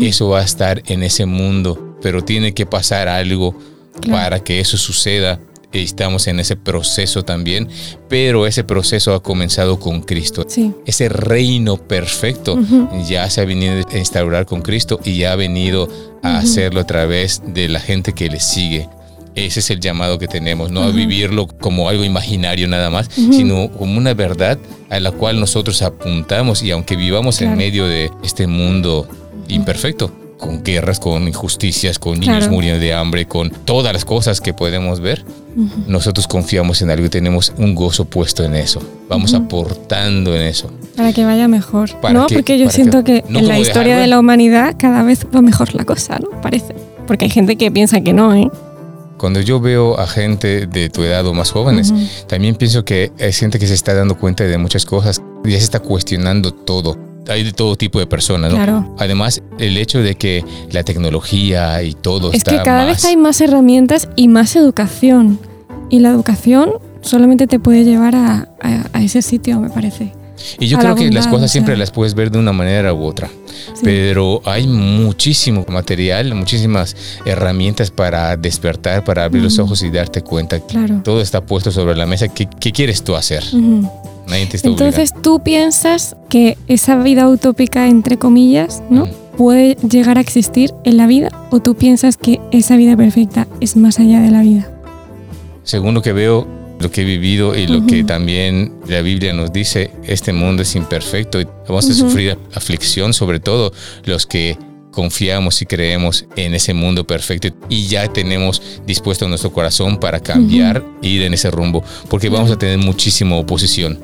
eso va a estar en ese mundo, pero tiene que pasar algo Claro. para que eso suceda. Estamos en ese proceso también, pero ese proceso ha comenzado con Cristo. Sí. Ese reino perfecto Ujú. ya se ha venido a instaurar con Cristo y ya ha venido a Ujú. hacerlo a través de la gente que le sigue. Ese es el llamado que tenemos, no a Ujú. vivirlo como algo imaginario nada más, Ujú. sino como una verdad a la cual nosotros apuntamos y aunque vivamos en Claro. medio de este mundo imperfecto, con guerras, con injusticias, con niños Claro. muriendo de hambre, con todas las cosas que podemos ver, nosotros confiamos en algo y tenemos un gozo puesto en eso. Vamos aportando en eso. Para que vaya mejor. ¿Para no, qué? porque yo ¿Para siento que No en la historia dejarlo. de la humanidad cada vez va mejor la cosa, ¿no? Parece. Porque hay gente que piensa que no, ¿eh? Cuando yo veo a gente de tu edad o más jóvenes, también pienso que hay gente que se está dando cuenta de muchas cosas, ya se está cuestionando todo. Hay de todo tipo de personas, ¿no? Claro. Además, el hecho de que la tecnología y todo Es está que cada más... vez hay más herramientas y más educación. Y la educación solamente te puede llevar a, a- a ese sitio, me parece. Y yo creo la que las cosas o siempre sea. las puedes ver de una manera u otra. Sí. Pero hay muchísimo material, muchísimas herramientas para despertar, para abrir los ojos y darte cuenta. que Claro. Todo está puesto sobre la mesa. ¿Qué, qué quieres tú hacer? Ujú. Nadie te está Entonces tú piensas que esa vida utópica, entre comillas, ¿no? Mm. Puede llegar a existir en la vida o tú piensas que esa vida perfecta es más allá de la vida. según lo que veo, lo que he vivido y lo que también la Biblia nos dice, este mundo es imperfecto y vamos a sufrir aflicción, sobre todo los que confiamos y creemos en ese mundo perfecto y ya tenemos dispuesto nuestro corazón para cambiar e ir en ese rumbo, porque vamos a tener muchísima oposición.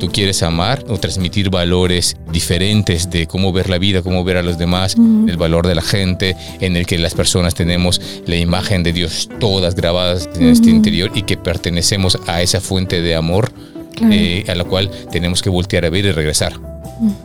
Tú quieres amar o transmitir valores diferentes de cómo ver la vida, cómo ver a los demás, el valor de la gente, en el que las personas tenemos la imagen de Dios todas grabadas en este interior y que pertenecemos a esa fuente de amor Claro. eh, a la cual tenemos que voltear a ver y regresar.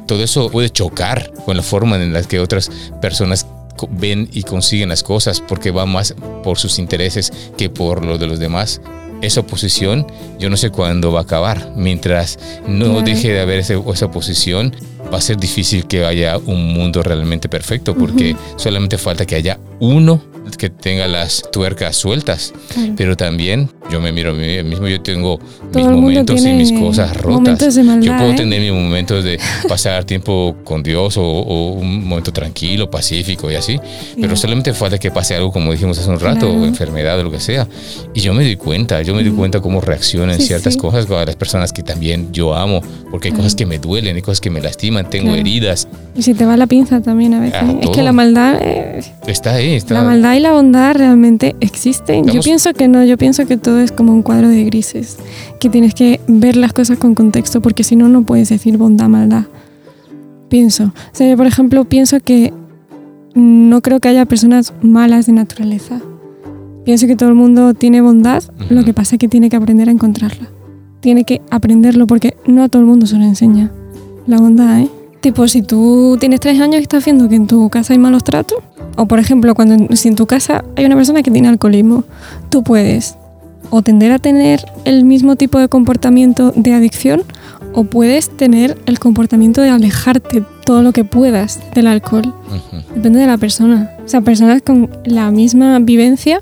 Todo eso puede chocar con la forma en la que otras personas ven y consiguen las cosas porque va más por sus intereses que por lo de los demás. Esa oposición, yo no sé cuándo va a acabar. Mientras no Claro. deje de haber ese- esa oposición, va a ser difícil que haya un mundo realmente perfecto porque solamente falta que haya uno que tenga las tuercas sueltas. Claro. Pero también yo me miro a mí mismo, yo tengo mis Todo mundo momentos y mis cosas rotas. maldad, yo puedo ¿eh? tener mis momentos de pasar tiempo con Dios o, o un momento tranquilo, pacífico y así. Pero solamente falta que pase algo, como dijimos hace un rato, Claro. o enfermedad o lo que sea. Y yo me doy cuenta, yo me doy cuenta cómo reaccionan Sí, ciertas sí. cosas con las personas que también yo amo. Porque hay Claro. cosas que me duelen, hay cosas que me lastiman, tengo Claro. heridas. Y si te va la pinza también a veces. Ah, es que la maldad, eh, Está ahí, está. la maldad y la bondad realmente existen. Yo Estamos- pienso que no, yo pienso que todo es como un cuadro de grises, que tienes que ver las cosas con contexto, porque si no, no puedes decir bondad, maldad. Pienso. O sea, yo, por ejemplo, pienso que no creo que haya personas malas de naturaleza. Pienso que todo el mundo tiene bondad, Ujú. lo que pasa es que tiene que aprender a encontrarla. Tiene que aprenderlo porque no a todo el mundo se lo enseña. La bondad, ¿eh? Tipo, si tú tienes tres años y estás viendo que en tu casa hay malos tratos, O por ejemplo, cuando si en tu casa hay una persona que tiene alcoholismo, tú puedes o tender a tener el mismo tipo de comportamiento de adicción o puedes tener el comportamiento de alejarte todo lo que puedas del alcohol. Depende de la persona. O sea, personas con la misma vivencia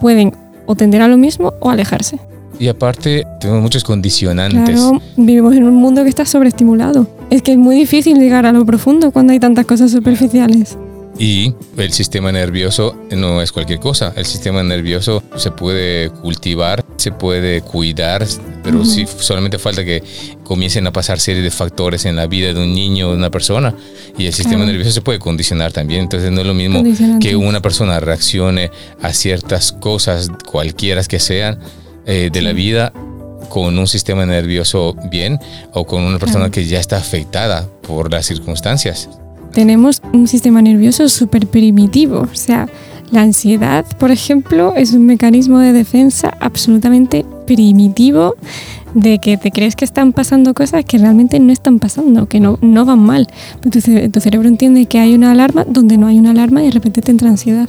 pueden o tender a lo mismo o alejarse. Y aparte, tenemos muchos condicionantes. Claro, vivimos en un mundo que está sobreestimulado. Es que es muy difícil llegar a lo profundo cuando hay tantas cosas superficiales. Y el sistema nervioso no es cualquier cosa. El sistema nervioso se puede cultivar, se puede cuidar, pero sí solamente falta que comiencen a pasar serie de factores en la vida de un niño o de una persona. Y el sistema Claro. nervioso se puede condicionar también. Entonces no es lo mismo que una persona reaccione a ciertas cosas, cualquiera que sean, eh, de la vida con un sistema nervioso bien o con una persona que ya está afectada por las circunstancias. Tenemos un sistema nervioso súper primitivo. O sea, la ansiedad, por ejemplo, es un mecanismo de defensa absolutamente primitivo de que te crees que están pasando cosas que realmente no están pasando, que no, no van mal. Pero tu, ce- tu cerebro entiende que hay una alarma donde no hay una alarma y de repente te entra ansiedad.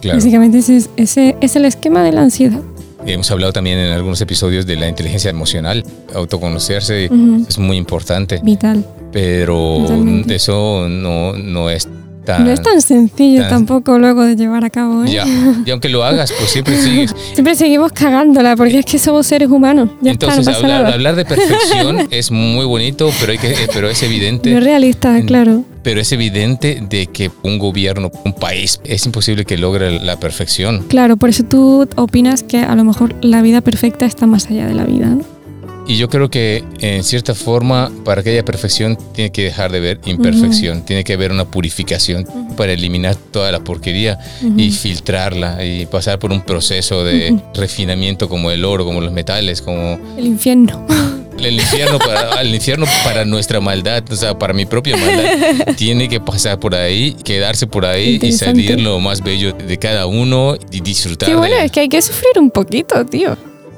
Claro. Básicamente ese es, ese es el esquema de la ansiedad. Hemos hablado también en algunos episodios de la inteligencia emocional. Autoconocerse es muy importante, Vital. pero Totalmente. eso no, no es tan... No es tan sencillo tan- tampoco luego de llevar a cabo. ¿eh? Ya, y aunque lo hagas, pues siempre sigues. Siempre seguimos cagándola porque es que somos seres humanos. Ya Entonces, está, no hablar, hablar de perfección es muy bonito, pero, hay que, eh, pero es No es evidente. realista, claro. Pero es evidente de que un gobierno, un país, es imposible que logre la perfección. Claro, por eso tú opinas que a lo mejor la vida perfecta está más allá de la vida, ¿no? Y yo creo que en cierta forma, para que haya perfección, tiene que dejar de ver imperfección, tiene que haber una purificación para eliminar toda la porquería y filtrarla y pasar por un proceso de refinamiento como el oro, como los metales, como El infierno. el infierno para, el infierno para nuestra maldad, o sea, para mi propia maldad. Tiene que pasar por ahí, quedarse por ahí y salir lo más bello de cada uno y disfrutar Sí, bueno, de es que hay que sufrir un poquito, tío.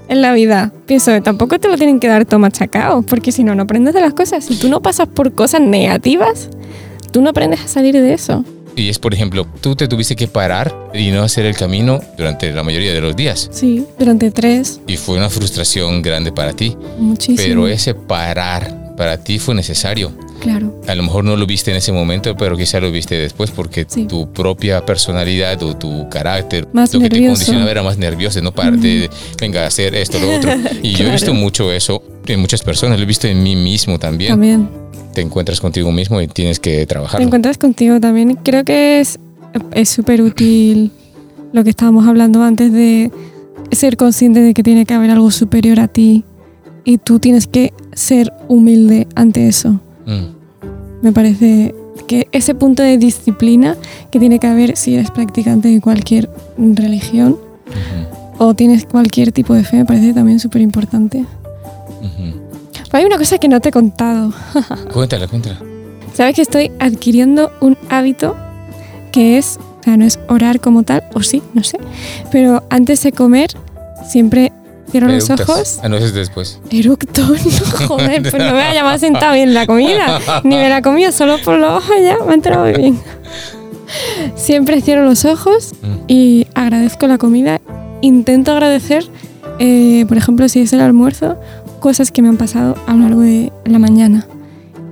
En la vida. Pienso tampoco te lo tienen que dar todo machacado, porque si no, no aprendes de las cosas. Si tú no pasas por cosas negativas, tú no aprendes a salir de eso. Y es, por ejemplo, tú te tuviste que parar y no hacer el camino durante la mayoría de los días. Sí, durante tres, Y fue una frustración grande para ti. muchísimo. Pero ese parar para ti fue necesario. Claro. A lo mejor no lo viste en ese momento, pero quizá lo viste después porque Sí. tu propia personalidad o tu carácter, Más lo que te nervioso. condicionaba era más nervioso, no para de, venga, a hacer esto, lo otro. Y yo he visto mucho eso en muchas personas, lo he visto en mí mismo también. También. Te encuentras contigo mismo y tienes que Te trabajarlo. encuentras contigo también. Creo que es es súper útil lo que estábamos hablando antes de ser consciente de que tiene que haber algo superior a ti y tú tienes que ser humilde ante eso. Mm, Me parece que ese punto de disciplina que tiene que haber si eres practicante de cualquier religión o tienes cualquier tipo de fe me parece también súper importante. Pero hay una cosa que no te he contado. Cuéntala, cuéntala. ¿Sabes que estoy adquiriendo un hábito que es, o sea, no es orar como tal, o sí, no sé, pero antes de comer siempre cierro los Eructas. ojos, Ah, no, eso es después. eructo, no, joder, pues no me haya más sentado bien la comida, ni me la comía solo por los ojos ya, me ha entrado muy bien. Siempre cierro los ojos Mm, y agradezco la comida, intento agradecer, eh, por ejemplo, si es el almuerzo, cosas que me han pasado a lo largo de la mañana.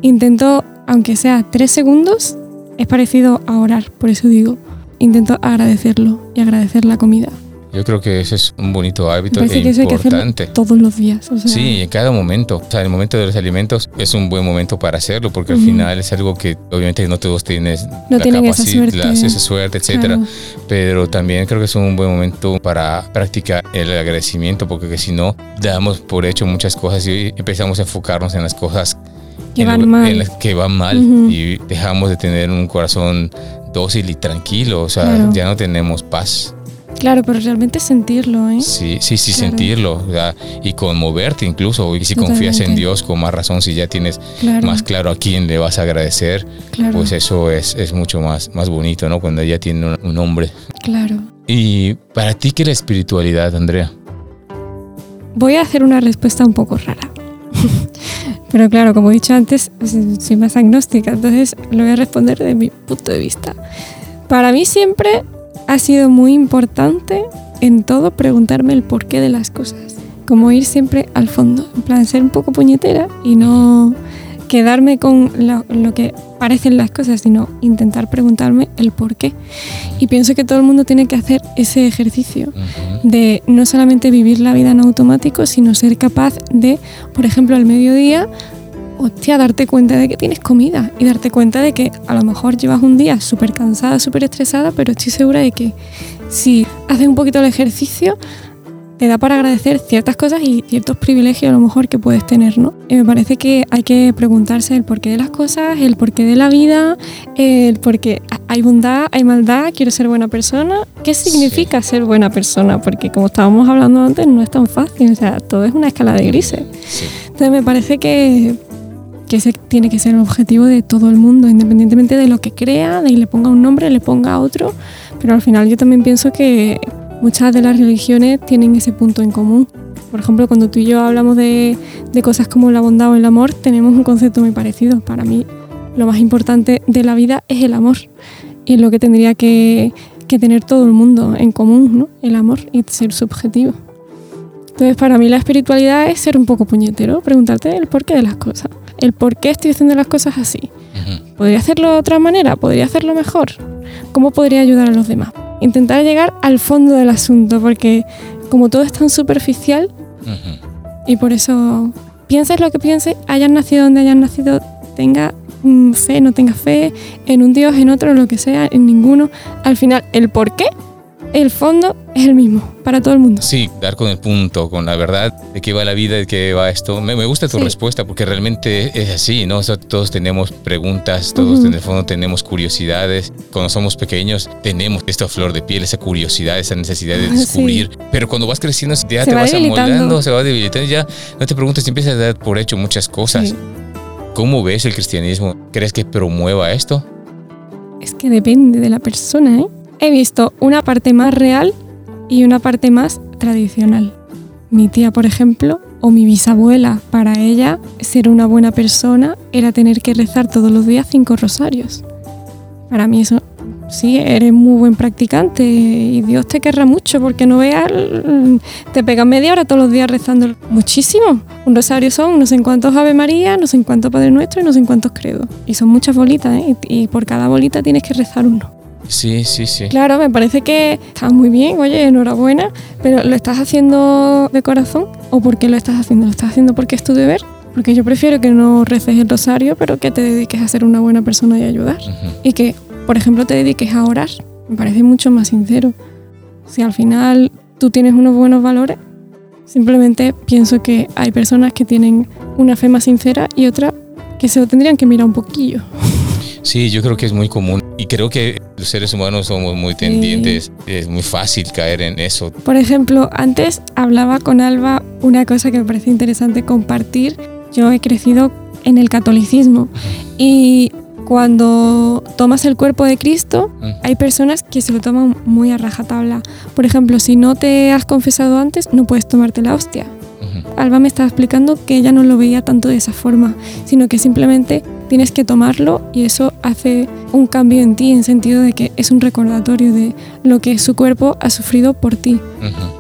Intento, aunque sea tres segundos, es parecido a orar, por eso digo, intento agradecerlo y agradecer la comida. Yo creo que ese es un bonito hábito e que hay importante. todos los días. o sea, Sí, en cada momento. O sea, el momento de los alimentos es un buen momento para hacerlo porque al final es algo que obviamente no todos tienen No la tienen esa capacidad, suerte. la- esa suerte, etcétera. claro. Pero también creo que es un buen momento para practicar el agradecimiento porque que si no damos por hecho muchas cosas y empezamos a enfocarnos en las cosas Que en van mal. en las que van mal y dejamos de tener un corazón dócil y tranquilo. O sea, Claro. ya no tenemos paz. Claro, pero realmente sentirlo, ¿eh? Sí, sí, sí, Claro. sentirlo. y conmoverte incluso. Y si confías en. Dios con más razón, si ya tienes Claro, más claro a quién le vas a agradecer, claro, pues eso es, es mucho más, más bonito, ¿no? Cuando ya tiene un, un nombre. claro. Y para ti, ¿qué es la espiritualidad, Andrea? Voy a hacer una respuesta un poco rara. Pero claro, como he dicho antes, soy más agnóstica, entonces lo voy a responder desde mi punto de vista. Para mí siempre ha sido muy importante en todo preguntarme el porqué de las cosas. Como ir siempre al fondo, en plan ser un poco puñetera y no quedarme con lo, lo, que parecen las cosas, sino intentar preguntarme el por qué. Y pienso que todo el mundo tiene que hacer ese ejercicio de no solamente vivir la vida en automático, sino ser capaz de, por ejemplo, al mediodía, hostia, darte cuenta de que tienes comida y darte cuenta de que a lo mejor llevas un día súper cansada, súper estresada, pero estoy segura de que si haces un poquito el ejercicio, te da para agradecer ciertas cosas y ciertos privilegios a lo mejor que puedes tener, ¿no? Y me parece que hay que preguntarse el porqué de las cosas, el porqué de la vida, el porqué hay bondad, hay maldad, quiero ser buena persona. ¿Qué significa ser buena persona? Porque como estábamos hablando antes, no es tan fácil, o sea, todo es una escala de grises. Entonces me parece que que ese tiene que ser el objetivo de todo el mundo, independientemente de lo que crea, de que le ponga un nombre, le ponga otro, pero al final yo también pienso que muchas de las religiones tienen ese punto en común. Por ejemplo, cuando tú y yo hablamos de, de cosas como la bondad o el amor, tenemos un concepto muy parecido. Para mí, lo más importante de la vida es el amor. Y es lo que tendría que, que tener todo el mundo en común, ¿no? El amor y ser subjetivo. Entonces, para mí la espiritualidad es ser un poco puñetero, preguntarte el porqué de las cosas, el por qué estoy haciendo las cosas así. ¿Podría hacerlo de otra manera? ¿Podría hacerlo mejor? ¿Cómo podría ayudar a los demás? Intentar llegar al fondo del asunto, porque como todo es tan superficial, y por eso pienses lo que pienses, hayas nacido donde hayas nacido, tenga mm, fe, no tenga fe, en un Dios, en otro, lo que sea, en ninguno, al final el por qué el fondo es el mismo para todo el mundo. Sí, dar con el punto, con la verdad de qué va la vida, de qué va esto. Me, gusta tu respuesta porque realmente es así, ¿no? todos tenemos preguntas, todos en el fondo tenemos curiosidades. Cuando somos pequeños tenemos esta flor de piel, esa curiosidad, esa necesidad de descubrir. Pero cuando vas creciendo ya te vas amoldando, se va debilitando, ya no te preguntas empiezas a dar por hecho muchas cosas. ¿Cómo ves el cristianismo? ¿Crees que promueva esto? Es que depende de la persona, ¿eh? He visto una parte más real y una parte más tradicional. Mi tía, por ejemplo, o mi bisabuela, para ella ser una buena persona era tener que rezar todos los días cinco rosarios. Para mí eso, sí, eres muy buen practicante y Dios te querrá mucho porque no veas, te pegas media hora todos los días rezando muchísimo. Un rosario son no sé cuántos Ave María, no sé cuántos Padre Nuestro y no sé cuántos credos. Y son muchas bolitas, ¿eh? y por cada bolita tienes que rezar uno. Sí, sí, sí. Claro, me parece que estás muy bien, oye, enhorabuena, pero ¿lo estás haciendo de corazón o por qué lo estás haciendo? ¿Lo estás haciendo porque es tu deber? Porque yo prefiero que no reces el rosario, pero que te dediques a ser una buena persona y ayudar. Y que, por ejemplo, te dediques a orar. Me parece mucho más sincero. Si al final tú tienes unos buenos valores, simplemente pienso que hay personas que tienen una fe más sincera y otras que se lo tendrían que mirar un poquillo. Sí, yo creo que es muy común y creo que los seres humanos somos muy tendientes, es muy fácil caer en eso. Por ejemplo, antes hablaba con Alba una cosa que me parece interesante compartir. Yo he crecido en el catolicismo y cuando tomas el cuerpo de Cristo, hay personas que se lo toman muy a rajatabla. Por ejemplo, si no te has confesado antes, no puedes tomarte la hostia. Alba me estaba explicando que ella no lo veía tanto de esa forma, sino que simplemente tienes que tomarlo y eso hace un cambio en ti en sentido de que es un recordatorio de lo que su cuerpo ha sufrido por ti.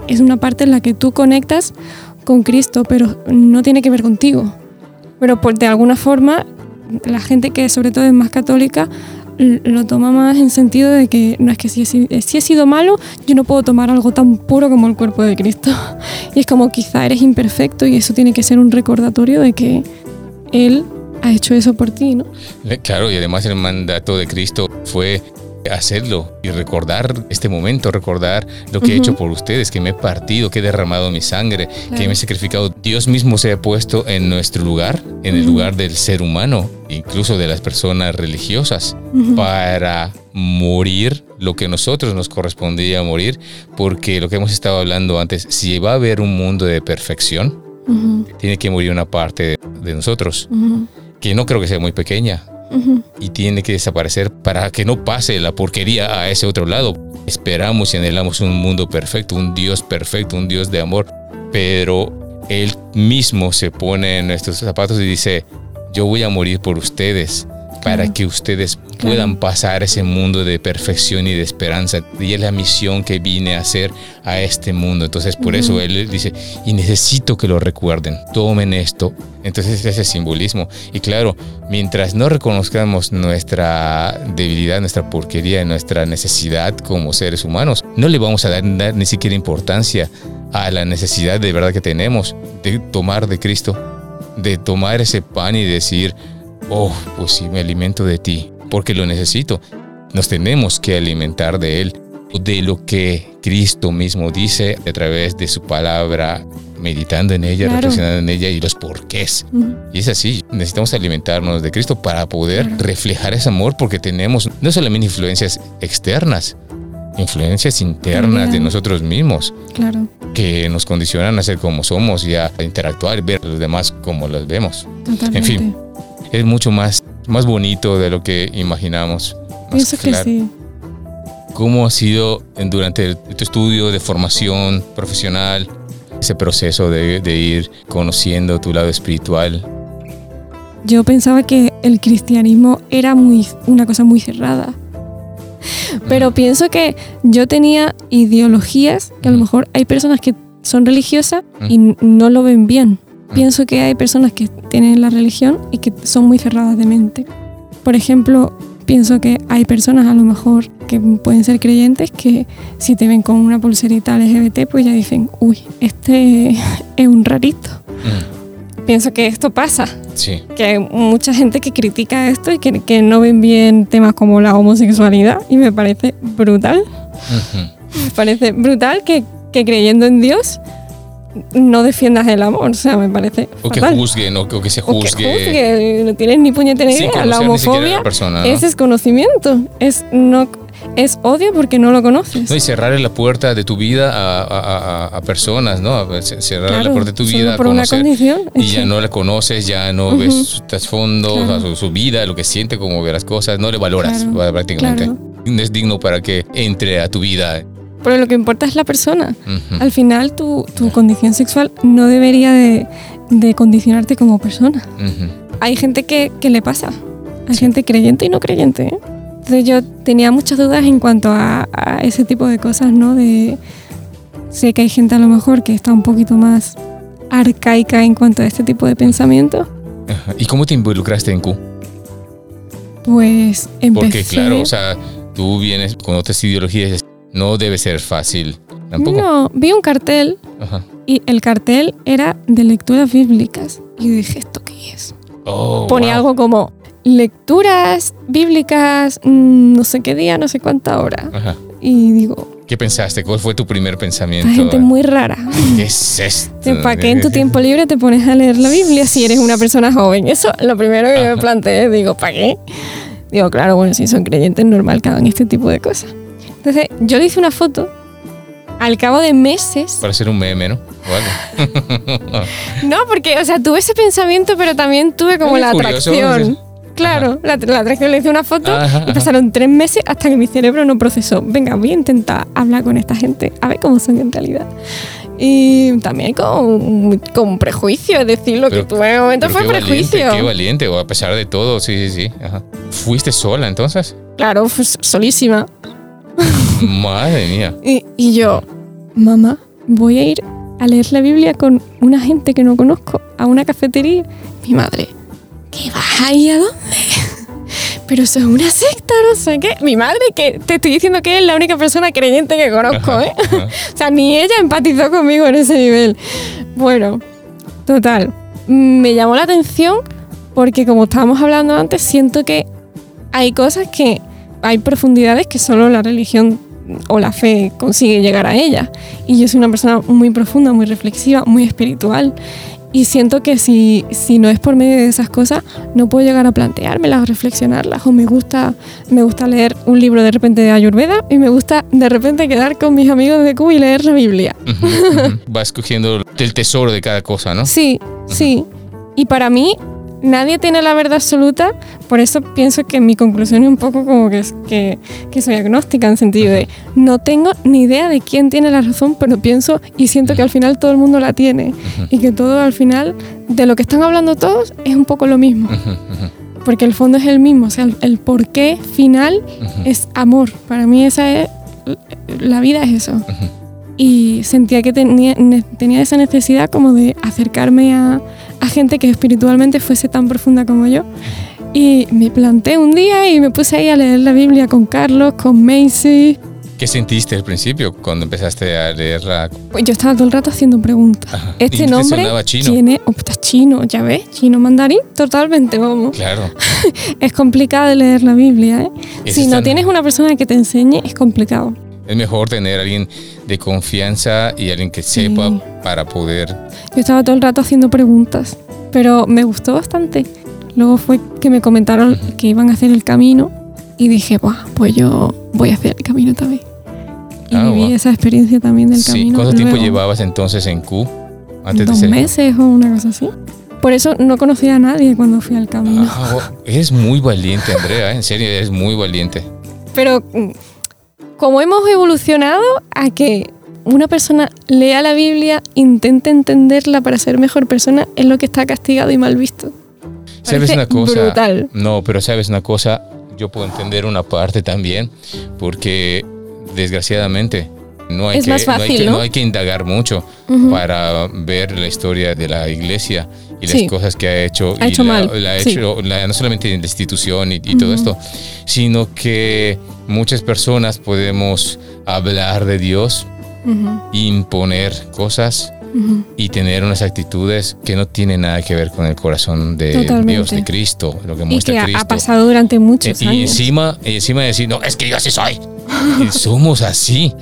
Es una parte en la que tú conectas con Cristo, pero no tiene que ver contigo. Pero por, de alguna forma, la gente que sobre todo es más católica lo toma más en sentido de que no es que si he, si he sido malo, yo no puedo tomar algo tan puro como el cuerpo de Cristo. Y es como quizá eres imperfecto y eso tiene que ser un recordatorio de que Él ha hecho eso por ti, ¿no? Eh, claro, y además el mandato de Cristo fue hacerlo y recordar este momento, recordar lo que he hecho por ustedes, que me he partido, que he derramado mi sangre, que me he sacrificado. Dios mismo se ha puesto en nuestro lugar, en el lugar del ser humano, incluso de las personas religiosas, para morir lo que a nosotros nos correspondía morir, porque lo que hemos estado hablando antes, si va a haber un mundo de perfección, tiene que morir una parte de, nosotros que no creo que sea muy pequeña. Y tiene que desaparecer para que no pase la porquería a ese otro lado. Esperamos y anhelamos un mundo perfecto, un Dios perfecto, un Dios de amor. Pero Él mismo se pone en nuestros zapatos y dice, yo voy a morir por ustedes. Para que ustedes puedan pasar ese mundo de perfección y de esperanza. Y es la misión que vine a hacer a este mundo. Entonces, por eso él dice, y necesito que lo recuerden, tomen esto. Entonces, ese simbolismo. Y claro, mientras no reconozcamos nuestra debilidad, nuestra porquería, nuestra necesidad como seres humanos, no le vamos a dar, dar ni siquiera importancia a la necesidad de verdad que tenemos de tomar de Cristo, de tomar ese pan y decir, oh, pues sí, me alimento de ti, porque lo necesito. Nos tenemos que alimentar de Él, de lo que Cristo mismo dice a través de su palabra, meditando en ella, reflexionando en ella y los porqués. Y es así, necesitamos alimentarnos de Cristo para poder reflejar ese amor, porque tenemos no solamente influencias externas, influencias internas de nosotros mismos. Claro. Que nos condicionan a ser como somos y a interactuar, ver a los demás como los vemos. Totalmente. En fin, es mucho más, más bonito de lo que imaginamos. Pienso que sí. ¿Cómo ha sido durante tu estudio de formación profesional ese proceso de, de ir conociendo tu lado espiritual? Yo pensaba que el cristianismo era muy, una cosa muy cerrada. Pero pienso que yo tenía ideologías que a lo mejor hay personas que son religiosas y no lo ven bien. Pienso que hay personas que tienen la religión y que son muy cerradas de mente. Por ejemplo, pienso que hay personas a lo mejor que pueden ser creyentes que si te ven con una pulserita LGBT pues ya dicen, uy, este es un rarito. Pienso que esto pasa. Sí. Que hay mucha gente que critica esto y que, que no ven bien temas como la homosexualidad y me parece brutal. Me parece brutal que, que creyendo en Dios no defiendas el amor, o sea, me parece O que fatal. juzguen, o, o que se O que juzgue. juzgue, no tienes ni puñetera idea. conocer La a homofobia la persona, ¿no? es desconocimiento, es no es odio porque no lo conoces. No, y cerrarle la puerta de tu vida a, a- a- a personas, ¿no? A ce- Cerrar la Claro, puerta de tu vida a por una conocer. condición, Y ya que- no la conoces, ya no ves su trasfondo, Claro. o sea, su, su vida, lo que siente, cómo ve las cosas, no le valoras Claro, prácticamente. No es digno para que entre a tu vida. Pero lo que importa es la persona. Ujú. Al final tu, tu condición sexual no debería de, de condicionarte como persona. Ujú. Hay gente que, que le pasa. Hay gente creyente y no creyente. ¿eh? Entonces yo tenía muchas dudas en cuanto a, a ese tipo de cosas, ¿no? De, sé que hay gente a lo mejor que está un poquito más arcaica en cuanto a este tipo de pensamiento. Ajá. ¿Y cómo te involucraste en Q? Pues empecé... Porque claro, o sea, tú vienes con otras ideologías, no debe ser fácil tampoco. no, vi un cartel Ajá. y el cartel era de lecturas bíblicas. Y dije, ¿esto qué es? Oh, Ponía wow. algo como lecturas bíblicas, mm, no sé qué día, no sé cuánta hora. Ajá. Y digo, ¿Qué pensaste? ¿Cuál fue tu primer pensamiento? esta gente es muy rara. ¿Qué es esto? ¿Para qué en tu tiempo libre te pones a leer la Biblia si eres una persona joven? Eso lo primero que yo me planteé. Digo, ¿para qué? Digo, claro, bueno, si son creyentes, normal que hagan este tipo de cosas. Entonces, yo le hice una foto. Al cabo de meses. Para hacer un meme, ¿no? Algo. No, porque, o sea, tuve ese pensamiento, pero también tuve como la curioso, atracción. Claro, la, la atracción le hice una foto Ajá, y ajá. pasaron tres meses hasta que mi cerebro no procesó. Venga, voy a intentar hablar con esta gente, a ver cómo son en realidad. Y también con, con prejuicio, es decir, lo Pero- que tuve en el momento fue qué valiente, prejuicio. qué valiente, o a pesar de todo, sí, sí, sí. Ajá. ¿Fuiste sola entonces? Claro, solísima. Madre mía. Y, y yo, mamá, voy a ir a leer la Biblia con una gente que no conozco a una cafetería. Mi madre, ¿qué vas ahí a dónde? Pero eso es una secta, no sé qué. Mi madre, que te estoy diciendo que es la única persona creyente que conozco, Ajá, ¿eh? ajá. O sea, ni ella empatizó conmigo en ese nivel. Bueno, total. Me llamó la atención porque como estábamos hablando antes, siento que hay cosas que hay profundidades que solo la religión o la fe consigue llegar a ellas. Y yo soy una persona muy profunda, muy reflexiva, muy espiritual. Y siento que si, si no es por medio de esas cosas, no puedo llegar a planteármelas o reflexionarlas. O me gusta, me gusta leer un libro de repente de Ayurveda y me gusta de repente quedar con mis amigos de Cuba y leer la Biblia. Ujú. Vas cogiendo el tesoro de cada cosa, ¿no? Sí, sí. Y para mí, nadie tiene la verdad absoluta, por eso pienso que mi conclusión es un poco como que, es- que, que soy agnóstica en sentido de no tengo ni idea de quién tiene la razón, pero pienso y siento que al final todo el mundo la tiene y que todo al final, de lo que están hablando todos, es un poco lo mismo. Porque el fondo es el mismo, o sea, el, el porqué final es amor. Para mí esa es, la vida es eso. Y sentía que tenía, tenía esa necesidad como de acercarme a, a gente que espiritualmente fuese tan profunda como yo. Y me planté un día y me puse ahí a leer la Biblia con Carlos, con Macy. ¿Qué sentiste al principio cuando empezaste a leerla? Pues yo estaba todo el rato haciendo preguntas. Ajá. Este ¿Y te nombre chino? tiene... Oh, está chino, ya ves, chino mandarín, totalmente, vamos. Claro. Es complicado leer la Biblia, ¿eh? Si no tienes una persona que te enseñe, es complicado. Es mejor tener a alguien de confianza y alguien que sepa Sí. para poder... Yo estaba todo el rato haciendo preguntas, pero me gustó bastante. Luego fue que me comentaron que iban a hacer el camino y dije, Buah, pues yo voy a hacer el camino también. Y Ah, viví guau. esa experiencia también del Sí. camino. ¿Cuánto tiempo luego. llevabas entonces en Q? Antes Dos de ser... meses o una cosa así. Por eso no conocía a nadie cuando fui al camino. Ah, wow. eres muy valiente, Andrea. En serio, eres muy valiente. Pero como hemos evolucionado a que una persona lea la Biblia, intente entenderla para ser mejor persona, es lo que está castigado y mal visto. ¿Sabes Parece una cosa? brutal. No, pero sabes una cosa, yo puedo entender una parte también, porque desgraciadamente no hay, Es que, más no hay fácil, que- ¿no? no hay que indagar mucho Ujú. para ver la historia de la iglesia y las Sí. cosas que ha hecho. Ha y hecho la- mal, la ha sí. hecho, la- no solamente en la institución y, y todo esto, sino que muchas personas podemos hablar de Dios, imponer cosas y tener unas actitudes que no tienen nada que ver con el corazón de Totalmente. Dios, de Cristo, lo que Y muestra que ha- Cristo. ha pasado durante muchos Eh, y años. encima, y encima decir, no, es que yo así soy. Y somos así.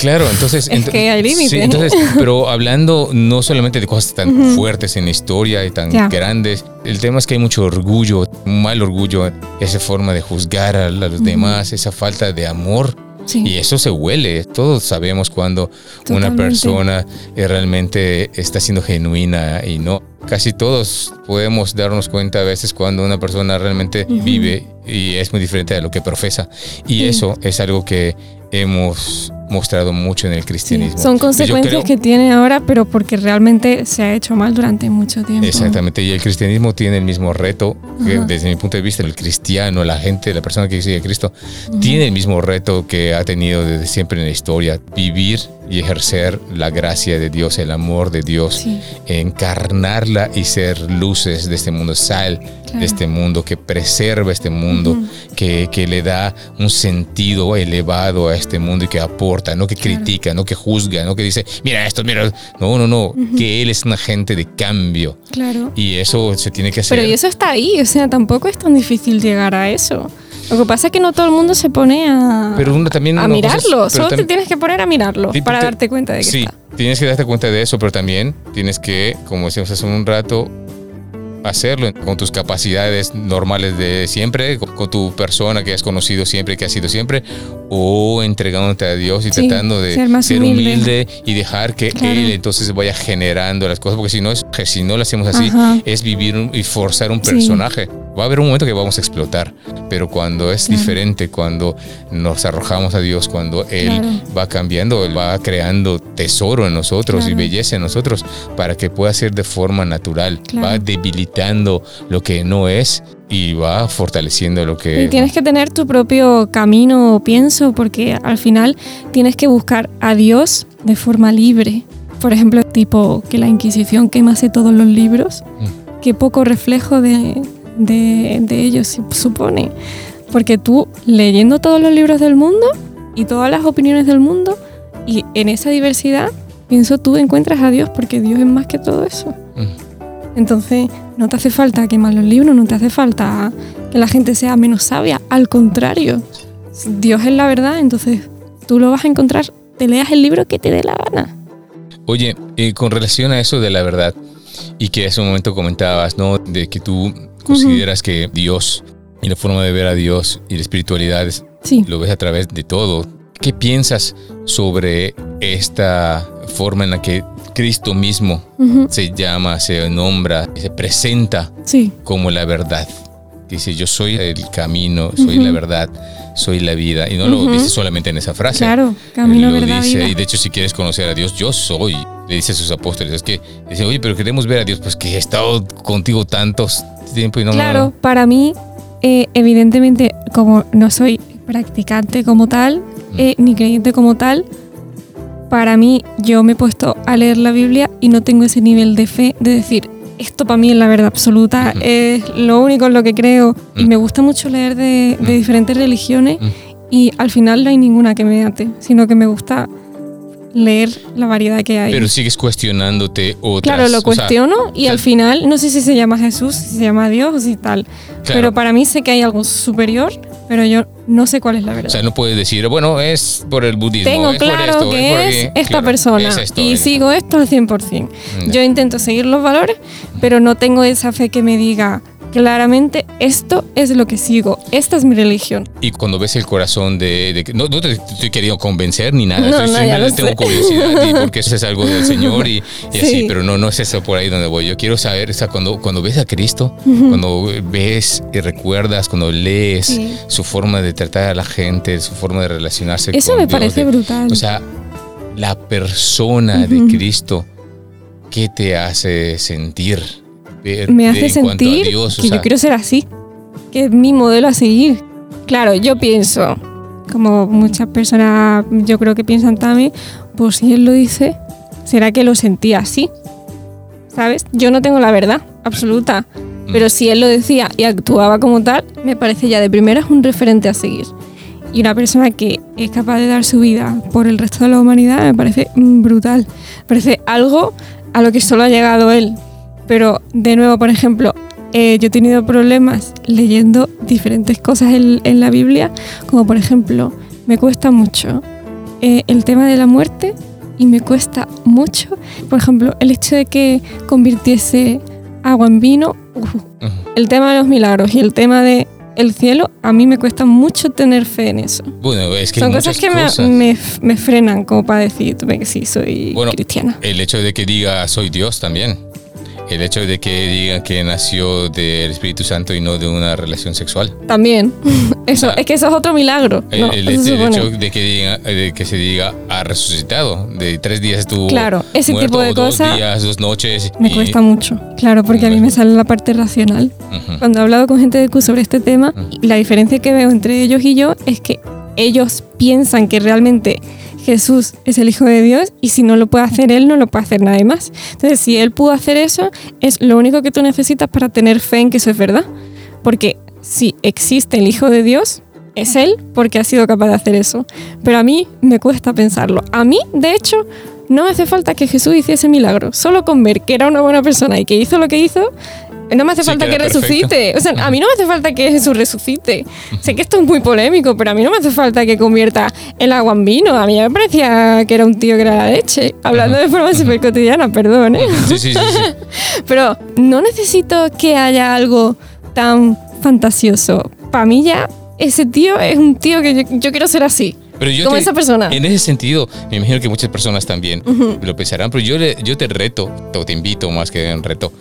Claro, entonces... Es que hay límites. Sí, entonces, pero hablando no solamente de cosas tan fuertes en la historia y tan grandes, el tema es que hay mucho orgullo, mal orgullo, esa forma de juzgar a, los demás, esa falta de amor. Sí. Y eso se huele. Todos sabemos cuando una persona eh, realmente está siendo genuina y no. Casi todos podemos darnos cuenta a veces cuando una persona realmente vive y es muy diferente de lo que profesa. Y Sí. eso es algo que hemos mostrado mucho en el Sí, cristianismo. Son consecuencias creo- que tiene ahora, pero porque realmente se ha hecho mal durante mucho tiempo. Exactamente, y el cristianismo tiene el mismo reto, que desde mi punto de vista, el cristiano, la gente, la persona que sigue a Cristo, tiene el mismo reto que ha tenido desde siempre en la historia, vivir y ejercer la gracia de Dios, el amor de Dios, Sí. encarnarla y ser luces de este mundo, sal Claro. de este mundo, que preserva este mundo, que, que le da un sentido elevado a este mundo y que aporta, no que critica, no que juzga, no que dice, mira esto, mira, no, no, no, que Él es un agente de cambio. Claro. Y eso se tiene que hacer. Pero y eso está ahí, o sea, tampoco es tan difícil llegar a eso. Lo que pasa es que no todo el mundo se pone a, Pero uno también a es- mirarlo. Solo te tienes que poner a mirarlo Sí, para te- darte cuenta de que sí, está. tienes que darte cuenta de eso, pero también tienes que, como decíamos hace un rato, hacerlo con tus capacidades normales de siempre, con, con tu persona que has conocido siempre, que has sido siempre, o entregándote a Dios y Sí, tratando de ser más humilde. humilde. y dejar que Claro. Él entonces vaya generando las cosas, porque si no, es, si no lo hacemos así, Ajá. es vivir un- y forzar un Sí. personaje. Va a haber un momento que vamos a explotar, pero cuando es Claro. diferente, cuando nos arrojamos a Dios, cuando Él Claro. va cambiando, Él va creando tesoro en nosotros y belleza en nosotros para que pueda ser de forma natural. Va debilitando lo que no es y va fortaleciendo lo que... Y tienes que tener tu propio camino, pienso, porque al final tienes que buscar a Dios de forma libre. Por ejemplo, tipo que la Inquisición quemase todos los libros, Mm. qué poco reflejo de, de, de ellos se supone. Porque tú leyendo todos los libros del mundo y todas las opiniones del mundo, y en esa diversidad, pienso tú encuentras a Dios, porque Dios es más que todo eso. Mm. Entonces, no te hace falta quemar los libros, no te hace falta que la gente sea menos sabia. Al contrario, Dios es la verdad, entonces tú lo vas a encontrar, te leas el libro que te dé la gana. Oye, eh, con relación a eso de la verdad, y que hace un momento comentabas, ¿no? De que tú consideras que Dios y la forma de ver a Dios y la espiritualidad es- Sí, lo ves a través de todo. ¿Qué piensas sobre esta forma en la que Cristo mismo ujú, se llama, se nombra, se presenta sí, como la verdad? Dice, yo soy el camino, soy la Ujú. verdad, soy la vida. Y no lo Ujú. dice solamente en esa frase. claro, camino, lo verdad, dice, vida. y de hecho si quieres conocer a Dios, yo soy le dice a sus apóstoles, es que dicen, oye, pero queremos ver a Dios, pues que he estado contigo tantos tiempo y no Claro, para mí, eh, evidentemente, como no soy practicante como tal, eh, ni creyente como tal, para mí yo me he puesto a leer la Biblia y no tengo ese nivel de fe de decir, esto para mí es la verdad absoluta, Ujú. es lo único en lo que creo. Y Mm. me gusta mucho leer de, de Mm. diferentes religiones Mm. y al final no hay ninguna que me ate, sino que me gusta leer la variedad que hay. Pero sigues cuestionándote otras. Claro, lo o sea, cuestiono y al final no sé si se llama Jesús, si se llama Dios o si tal. Claro. Pero para mí sé que hay algo superior, pero yo no sé cuál es la verdad. O sea, no puedes decir, bueno, es por el budismo. Tengo es claro esto, que es aquí". esta Claro, persona es esto, y es- sigo esto al 100%. Ya. Yo intento seguir los valores, pero no tengo esa fe que me diga claramente esto es lo que sigo, esta es mi religión. Y cuando ves el corazón de... de- no, no te estoy queriendo convencer ni nada. No, estoy- no, ya lo tengo sé. curiosidad y porque eso es algo del Señor y, y así, Sí. pero no, no es eso por ahí donde voy. Yo quiero saber, o sea, cuando, cuando ves a Cristo, cuando ves y recuerdas, cuando lees Sí. su forma de tratar a la gente, su forma de relacionarse Eso con me Dios, parece de- brutal. O sea, la persona de Cristo, ¿qué te hace sentir? Me hace sentir Dios, o que sea, yo quiero ser así, que es mi modelo a seguir. Claro, yo pienso, como muchas personas yo creo que piensan también, pues si él lo dice, ¿será que lo sentía así? ¿Sabes? Yo no tengo la verdad absoluta, Mm. pero si él lo decía y actuaba como tal, me parece ya de primeras un referente a seguir. Y una persona que es capaz de dar su vida por el resto de la humanidad me parece brutal. Me parece algo a lo que solo ha llegado él. Pero, de nuevo, por ejemplo, eh, yo he tenido problemas leyendo diferentes cosas en, en la Biblia, como por ejemplo, me cuesta mucho eh, el tema de la muerte y me cuesta mucho, por ejemplo, el hecho de que convirtiese agua en vino, el tema de los milagros y el tema de el cielo, a mí me cuesta mucho tener fe en eso. Bueno, es que hay Son cosas que me- cosas. Me, me frenan como para decir "Tú ve que sí, soy Bueno, cristiana. El hecho de que diga soy Dios también. El hecho de que diga que nació del Espíritu Santo y no de una relación sexual. También. Eso, es que eso es otro milagro. El, hecho de que, diga, de que se diga ha resucitado. De tres días estuvo Claro, ese muerto, tipo de o dos cosas días, dos noches. Me y- cuesta mucho. Claro, porque a mí me sale la parte racional. Cuando he hablado con gente de Q sobre este tema, la diferencia que veo entre ellos y yo es que ellos piensan que realmente Jesús es el Hijo de Dios y si no lo puede hacer él, no lo puede hacer nadie más. Entonces, si él pudo hacer eso, es lo único que tú necesitas para tener fe en que eso es verdad. Porque si existe el Hijo de Dios, es él porque ha sido capaz de hacer eso. Pero a mí me cuesta pensarlo. A mí, de hecho, no hace falta que Jesús hiciese milagro. Solo con ver que era una buena persona y que hizo lo que hizo, no me hace Sí, falta que perfecto. resucite. O sea, a mí no me hace falta que Jesús resucite. Sé que esto es muy polémico, pero a mí no me hace falta que convierta el agua en vino. A mí me parecía que era un tío que era la leche. Hablando de forma súper cotidiana, perdón, ¿eh? Sí, sí. Pero no necesito que haya algo tan fantasioso. Para mí ya ese tío es un tío que yo, yo quiero ser así. Pero yo como te- esa persona. En ese sentido, me imagino que muchas personas también lo pensarán, pero yo, le- yo te reto, o te invito más que un reto.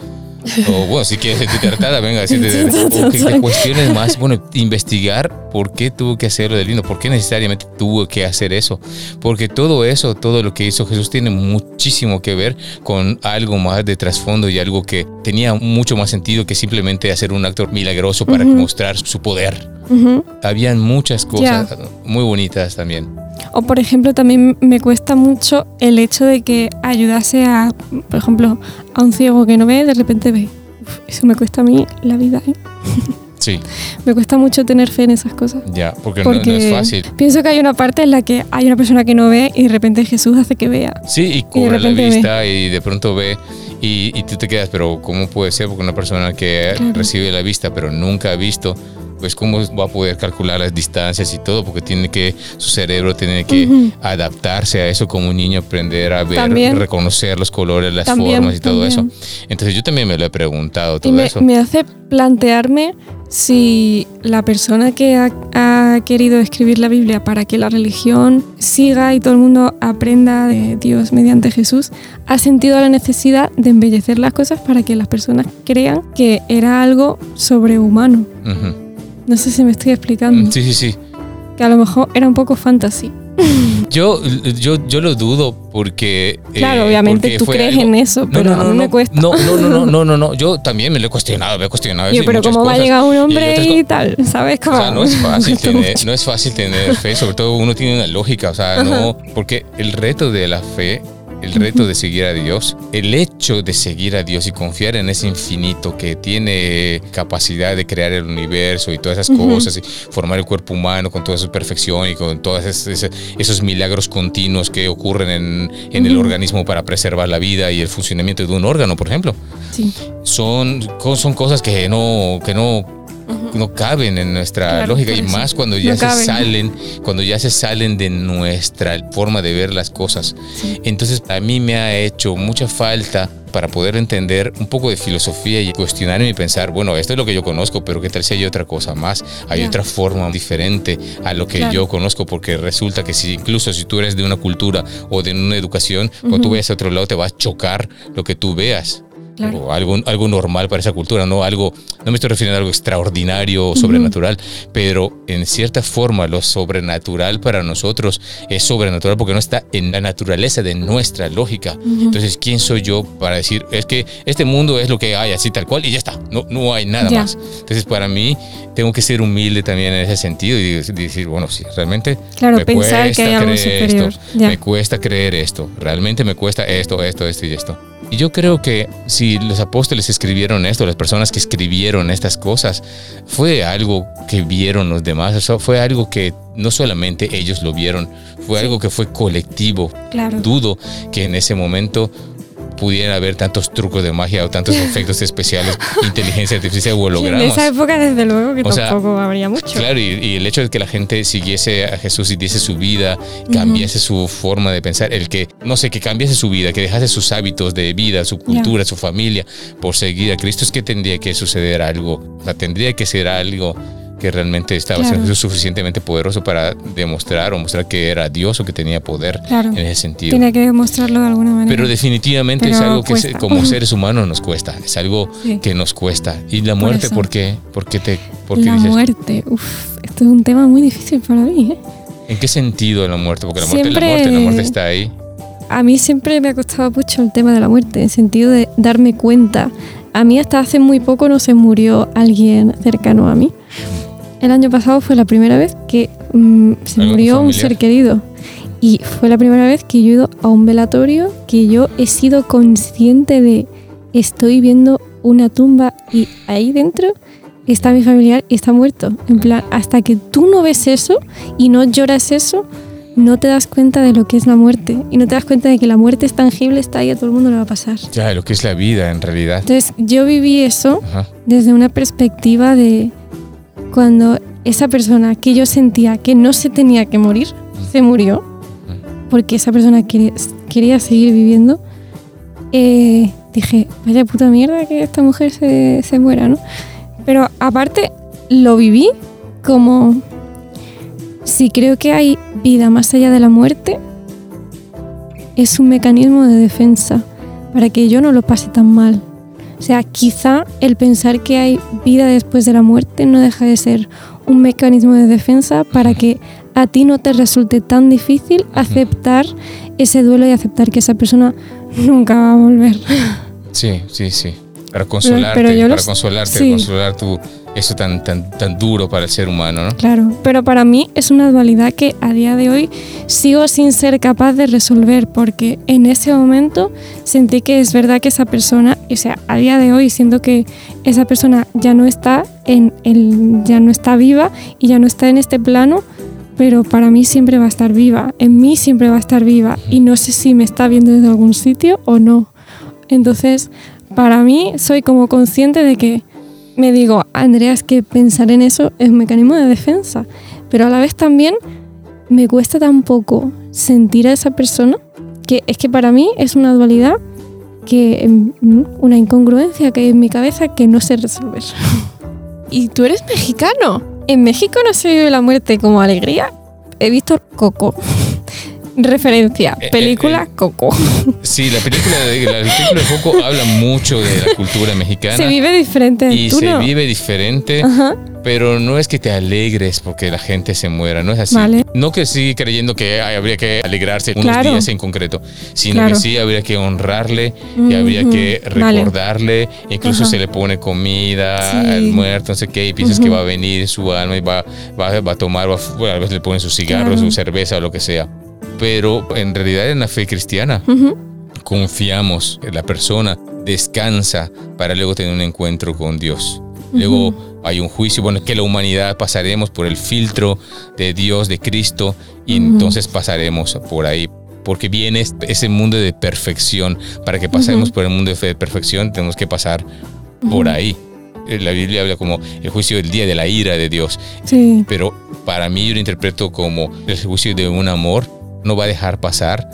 O bueno, si quieres sentirte retada, venga, decirte, que cuestiones más, bueno, investigar por qué tuvo que hacerlo del vino, por qué necesariamente tuvo que hacer eso. Porque todo eso, todo lo que hizo Jesús tiene muchísimo que ver con algo más de trasfondo y algo que tenía mucho más sentido que simplemente hacer un acto milagroso para mostrar su poder. Ujú. Habían muchas cosas muy bonitas también. O por ejemplo, también me cuesta mucho el hecho de que ayudase a, por ejemplo, a un ciego que no ve, de repente ve. Uf, eso me cuesta a mí la vida, ¿eh? Sí, Me cuesta mucho tener fe en esas cosas. ya, porque, no- Porque no, es fácil. pienso que hay una parte en la que hay una persona que no ve y de repente Jesús hace que vea. Sí, y cobra la repente ve. vista y de pronto ve y, y tú te quedas, pero ¿cómo puede ser? Porque una persona que Claro. recibe la vista pero nunca ha visto, pues cómo va a poder calcular las distancias y todo, porque tiene que, su cerebro tiene que Ujú. adaptarse a eso como un niño, aprender a ver, También. reconocer los colores, las También, formas y todo también. eso. Entonces yo también me lo he preguntado Y todo me, eso. me hace plantearme si la persona que ha, ha querido escribir la Biblia para que la religión siga y todo el mundo aprenda de Dios mediante Jesús, ha sentido la necesidad de embellecer las cosas para que las personas crean que era algo sobrehumano. Ujú. No sé si me estoy explicando. Sí, sí, sí. Que a lo mejor era un poco fantasy. Yo, yo, yo lo dudo porque... Claro, eh, obviamente porque tú crees algo- en eso, pero a mí me cuesta. No, no, no, no, no, no, no, yo también me lo he cuestionado, me he cuestionado eso Yo, pero ¿cómo va a llegar un hombre y, tal? ¿Sabes? O sea, no es fácil tener, no es fácil tener fe, sobre todo uno tiene una lógica, o sea, no, porque el reto de la fe, el reto de seguir a Dios, el hecho de seguir a Dios y confiar en ese infinito que tiene capacidad de crear el universo y todas esas cosas y formar el cuerpo humano con toda su perfección y con todos esos, esos milagros continuos que ocurren en, en el organismo para preservar la vida y el funcionamiento de un órgano, por ejemplo. Sí. son, son cosas que no, que no, no caben en nuestra Claro, lógica y más cuando ya No se caben. salen, cuando ya se salen de nuestra forma de ver las cosas. Sí. Entonces a mí me ha hecho mucha falta para poder entender un poco de filosofía y cuestionarme y pensar, bueno, esto es lo que yo conozco, pero ¿qué tal si hay otra cosa más? Hay otra forma diferente a lo que Claro. yo conozco, porque resulta que si incluso si tú eres de una cultura o de una educación, cuando tú vayas a otro lado te va a chocar lo que tú veas Claro. o algo, algo normal para esa cultura, no algo, no me estoy refiriendo a algo extraordinario o sobrenatural, pero en cierta forma lo sobrenatural para nosotros es sobrenatural porque no está en la naturaleza de nuestra lógica. Entonces, ¿quién soy yo para decir, es que este mundo es lo que hay así tal cual y ya está, no, no hay nada Ya. más? Entonces, para mí, tengo que ser humilde también en ese sentido y decir, bueno, sí, realmente Claro, me pensar que cuesta hay algo creer superior. esto, Ya. me cuesta creer esto, realmente me cuesta esto, esto, esto y esto. Y yo creo que si los apóstoles escribieron esto, las personas que escribieron estas cosas, fue algo que vieron los demás, eso fue algo que no solamente ellos lo vieron, fue algo que fue colectivo. Claro. Dudo que en ese momento pudiera haber tantos trucos de magia o tantos efectos especiales, inteligencia artificial o En hologramas. esa época, desde luego, que O sea, tampoco habría mucho. Claro, y, y el hecho de que la gente siguiese a Jesús y diese su vida, cambiase su forma de pensar, el que, no sé, que cambiase su vida, que dejase sus hábitos de vida, su cultura, su familia, por seguir a Cristo, es que tendría que suceder algo. O sea, tendría que ser algo que realmente estaba Claro. siendo suficientemente poderoso para demostrar o mostrar que era Dios o que tenía poder Claro. en ese sentido. Tiene que demostrarlo de alguna manera. Pero definitivamente es Pero algo que se- cuesta. como seres humanos nos cuesta, es algo Sí. que nos cuesta. ¿Y la Por muerte eso. por qué? ¿Por qué te por qué la dices? muerte, uff, esto es un tema muy difícil para mí. ¿eh? ¿En qué sentido la muerte? Porque la muerte es la Siempre- muerte, la muerte está ahí. A mí siempre me ha costado mucho el tema de la muerte, en el sentido de darme cuenta. A mí hasta hace muy poco no se murió alguien cercano a mí. El año pasado fue la primera vez que mm, se ¿Algún murió un familiar? ser querido. Y fue la primera vez que yo he ido a un velatorio que yo he sido consciente de estoy viendo una tumba y ahí dentro está mi familiar y está muerto. En plan, hasta que tú no ves eso y no lloras eso, no te das cuenta de lo que es la muerte. Y no te das cuenta de que la muerte es tangible, está ahí, a todo el mundo le va a pasar. Ya, lo que es la vida en realidad. Entonces yo viví eso Ajá. desde una perspectiva de cuando esa persona que yo sentía que no se tenía que morir, se murió, porque esa persona quería, quería seguir viviendo, eh, dije, vaya puta mierda que esta mujer se, se muera, ¿no? Pero aparte lo viví como si creo que hay vida más allá de la muerte, es un mecanismo de defensa para que yo no lo pase tan mal. O sea, quizá el pensar que hay vida después de la muerte no deja de ser un mecanismo de defensa para que a ti no te resulte tan difícil aceptar ese duelo y aceptar que esa persona nunca va a volver. Sí, sí, sí. Para consolarte, pero para los- consolarte, sí. consolar tu eso tan, tan, tan duro para el ser humano, ¿no? Claro, pero para mí es una dualidad que a día de hoy sigo sin ser capaz de resolver porque en ese momento sentí que es verdad que esa persona, o sea, a día de hoy siento que esa persona ya no está en el, ya no está viva y ya no está en este plano, pero para mí siempre va a estar viva, en mí siempre va a estar viva. Y no sé si me está viendo desde algún sitio o no. Entonces, para mí soy como consciente de que me digo, Andrea, es que pensar en eso es un mecanismo de defensa, pero a la vez también me cuesta tan poco sentir a esa persona que es que para mí es una dualidad que mm, una incongruencia que hay en mi cabeza que no sé resolver. y tú eres mexicano. En México no se vive la muerte como alegría. He visto Coco. Referencia, Eh, eh, película eh. Coco. Sí, la película de, la película de Coco habla mucho de la cultura mexicana Se vive diferente. y ¿Tú se no? vive diferente. Ajá. pero no es que te alegres porque la gente se muera, no es así. Vale. No que sí creyendo que hay- habría que alegrarse unos Claro. días en concreto, sino Claro. que sí habría que honrarle y Mm, habría que ujú. Vale. recordarle, incluso Ajá. se le pone comida Sí. al muerto, no sé qué, y piensas que Ujú. va a venir su alma y va, va, va a tomar, va a- bueno, a veces le ponen sus cigarros, Claro. su cerveza o lo que sea. Pero en realidad en la fe cristiana confiamos en la persona, descansa para luego tener un encuentro con Dios. Luego hay un juicio, bueno, que la humanidad pasaremos por el filtro de Dios, de Cristo, y entonces pasaremos por ahí. Porque viene es- ese mundo de perfección. Para que pasemos por el mundo de fe- de perfección, tenemos que pasar por ahí. La Biblia habla como el juicio del día de la ira de Dios. Sí, Pero para mí yo lo interpreto como el juicio de un amor. No va a dejar pasar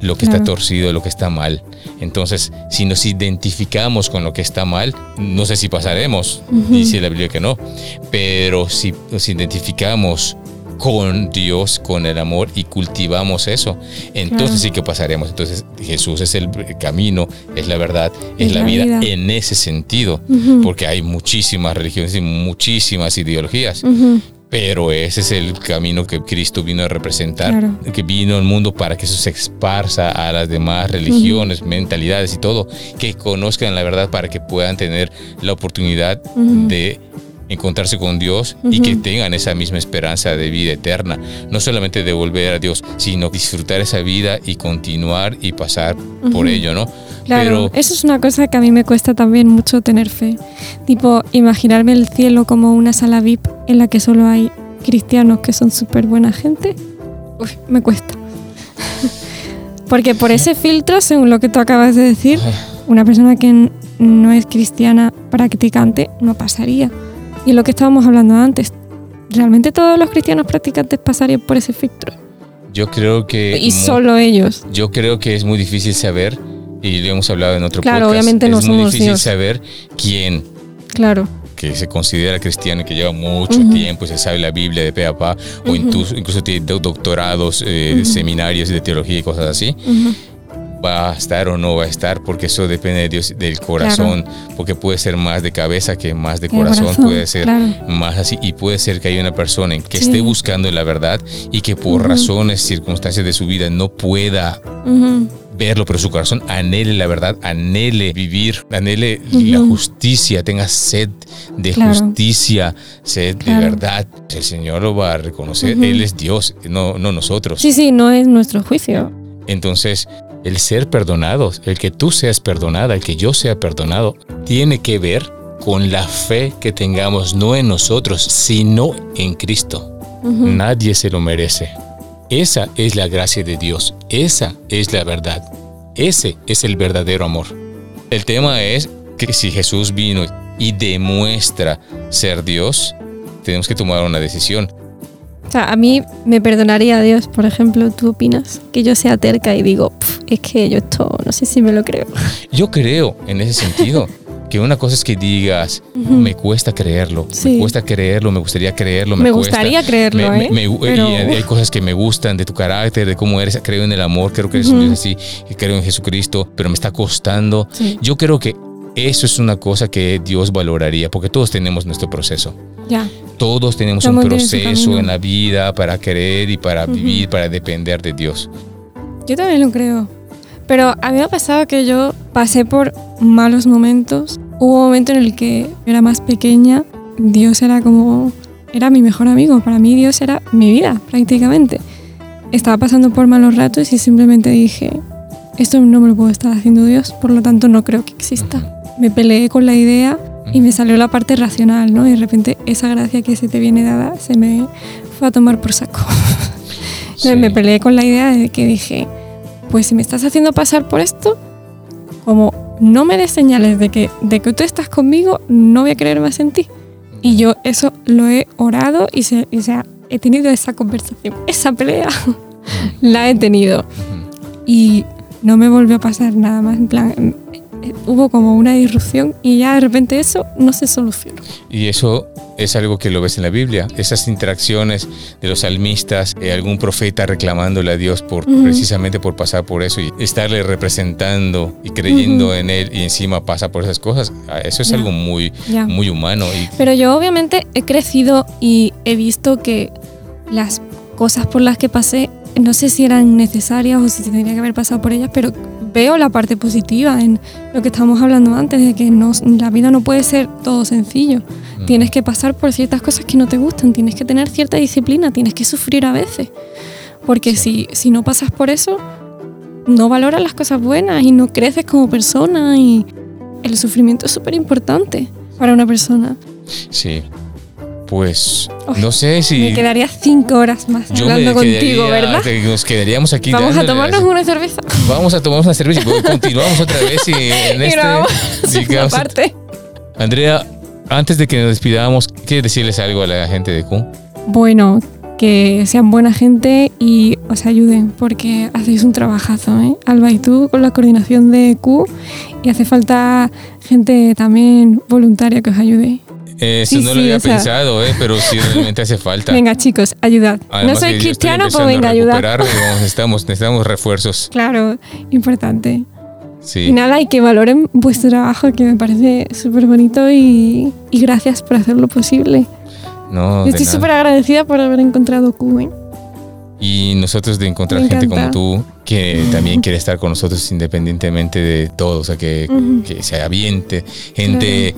lo que está torcido, lo que está mal. Entonces, si nos identificamos con lo que está mal, no sé si pasaremos, Ujú. dice la Biblia que no, pero si nos identificamos con Dios, con el amor y cultivamos eso, entonces Claro. sí que pasaremos. Entonces Jesús es el camino, es la verdad, es, Es la la vida, vida. en ese sentido, porque hay muchísimas religiones y muchísimas ideologías. Pero ese es el camino que Cristo vino a representar, Claro. que vino al mundo para que eso se esparza a las demás religiones, mentalidades y todo, que conozcan la verdad para que puedan tener la oportunidad de encontrarse con Dios y que tengan esa misma esperanza de vida eterna. No solamente de volver a Dios, sino disfrutar esa vida y continuar y pasar por ello, ¿no? Claro, Pero eso es una cosa que a mí me cuesta también mucho tener fe. Tipo, imaginarme el cielo como una sala VIP en la que solo hay cristianos que son súper buena gente. Uy, me cuesta. Porque por ese filtro, según lo que tú acabas de decir, una persona que no es cristiana practicante no pasaría. Y lo que estábamos hablando antes, ¿realmente todos los cristianos practicantes pasarían por ese filtro? yo creo que... Y solo ellos. Yo creo que es muy difícil saber, y lo hemos hablado en otro Claro, podcast, obviamente no es muy somos difícil Dios. saber quién Claro. que se considera cristiano y que lleva mucho Ujú. tiempo y se sabe la Biblia de pe a pa, o Ujú. incluso, incluso tiene do- doctorados, eh, Ujú. seminarios de teología y cosas así, va a estar o no va a estar, porque eso depende de Dios, del corazón, porque puede ser más de cabeza que más de corazón, corazón, puede ser claro. más así, y puede ser que haya una persona que Sí. esté buscando la verdad y que por razones, circunstancias de su vida no pueda. Verlo, pero su corazón anhele la verdad, anhele vivir, anhele la justicia, tenga sed de Claro. justicia, sed Claro. de verdad. El Señor lo va a reconocer. Él es Dios, no, no nosotros. Sí, sí, no es nuestro juicio. Entonces, el ser perdonados, el que tú seas perdonada, el que yo sea perdonado, tiene que ver con la fe que tengamos, no en nosotros, sino en Cristo. Nadie se lo merece. Esa es la gracia de Dios. Esa es la verdad. Ese es el verdadero amor. El tema es que si Jesús vino y demuestra ser Dios, tenemos que tomar una decisión. O sea, a mí me perdonaría Dios, por ejemplo, ¿tú opinas? Que yo sea terca y digo, "Pf, es que yo esto no sé si me lo creo. Yo creo en ese sentido que una cosa es que digas, Ujú. me cuesta creerlo, me Sí. cuesta creerlo, me gustaría creerlo, me, Me cuesta. gustaría creerlo, Me- ¿eh? me- me- Pero- Y hay cosas que me gustan de tu carácter, de cómo eres, creo en el amor, creo que eres un Ujú. Dios así, creo en Jesucristo, pero me está costando. Sí. Yo creo que eso es una cosa que Dios valoraría, porque todos tenemos nuestro proceso. Ya. Todos tenemos Cada un proceso en la vida para querer y para Ujú. vivir, para depender de Dios. Yo también lo creo. Pero a mí me ha pasado que yo pasé por malos momentos. Hubo un momento en el que era más pequeña. Dios era como... Era mi mejor amigo. Para mí Dios era mi vida, prácticamente. Estaba pasando por malos ratos y simplemente dije, esto no me lo puedo estar haciendo Dios, por lo tanto no creo que exista. Me peleé con la idea y me salió la parte racional, ¿no? Y de repente esa gracia que se te viene dada se me fue a tomar por saco. Sí. Me peleé con la idea de que dije, pues si me estás haciendo pasar por esto, como no me des señales de que, de que tú estás conmigo, no voy a creer más en ti. Y yo eso lo he orado y, se, y, o sea, he tenido esa conversación, esa pelea, la he tenido. Y no me volvió a pasar nada más. En plan, hubo como una disrupción y ya de repente eso no se solucionó. Y eso es algo que lo ves en la Biblia, esas interacciones de los salmistas, eh, algún profeta reclamándole a Dios por precisamente por pasar por eso y estarle representando y creyendo en él y encima pasa por esas cosas. Ah, eso es algo muy muy humano y Pero yo obviamente he crecido y he visto que las cosas por las que pasé no sé si eran necesarias o si tendría que haber pasado por ellas, pero veo la parte positiva en lo que estábamos hablando antes, de que no, la vida no puede ser todo sencillo. Tienes que pasar por ciertas cosas que no te gustan, tienes que tener cierta disciplina, tienes que sufrir a veces. Porque si, si no pasas por eso, no valoras las cosas buenas y no creces como persona y el sufrimiento es súper importante para una persona. Sí, pues no sé si. Me quedaría cinco horas más hablando contigo, ¿verdad? Nos quedaríamos aquí. Vamos a tomarnos una cerveza. Vamos a tomarnos una cerveza y continuamos otra vez y en este. parte. Andrea, antes de que nos despidamos, ¿quieres decirles algo a la gente de Q? Bueno, que sean buena gente y os ayuden, porque hacéis un trabajazo, ¿eh? Alba y tú con la coordinación de Q y hace falta gente también voluntaria que os ayude. Eso no lo había pensado, eh, pero sí realmente hace falta. Venga, chicos, ayudad. no soy cristiano, pero venga, ayudar. Necesitamos, necesitamos refuerzos. Claro, importante. Sí. Y nada, y que valoren vuestro trabajo, que me parece súper bonito y, y, gracias por hacerlo posible. No, estoy súper agradecida por haber encontrado Q. ¿eh? Y nosotros de encontrar gente como tú que también quiere estar con nosotros independientemente de todo, o sea, que, que se aviente, gente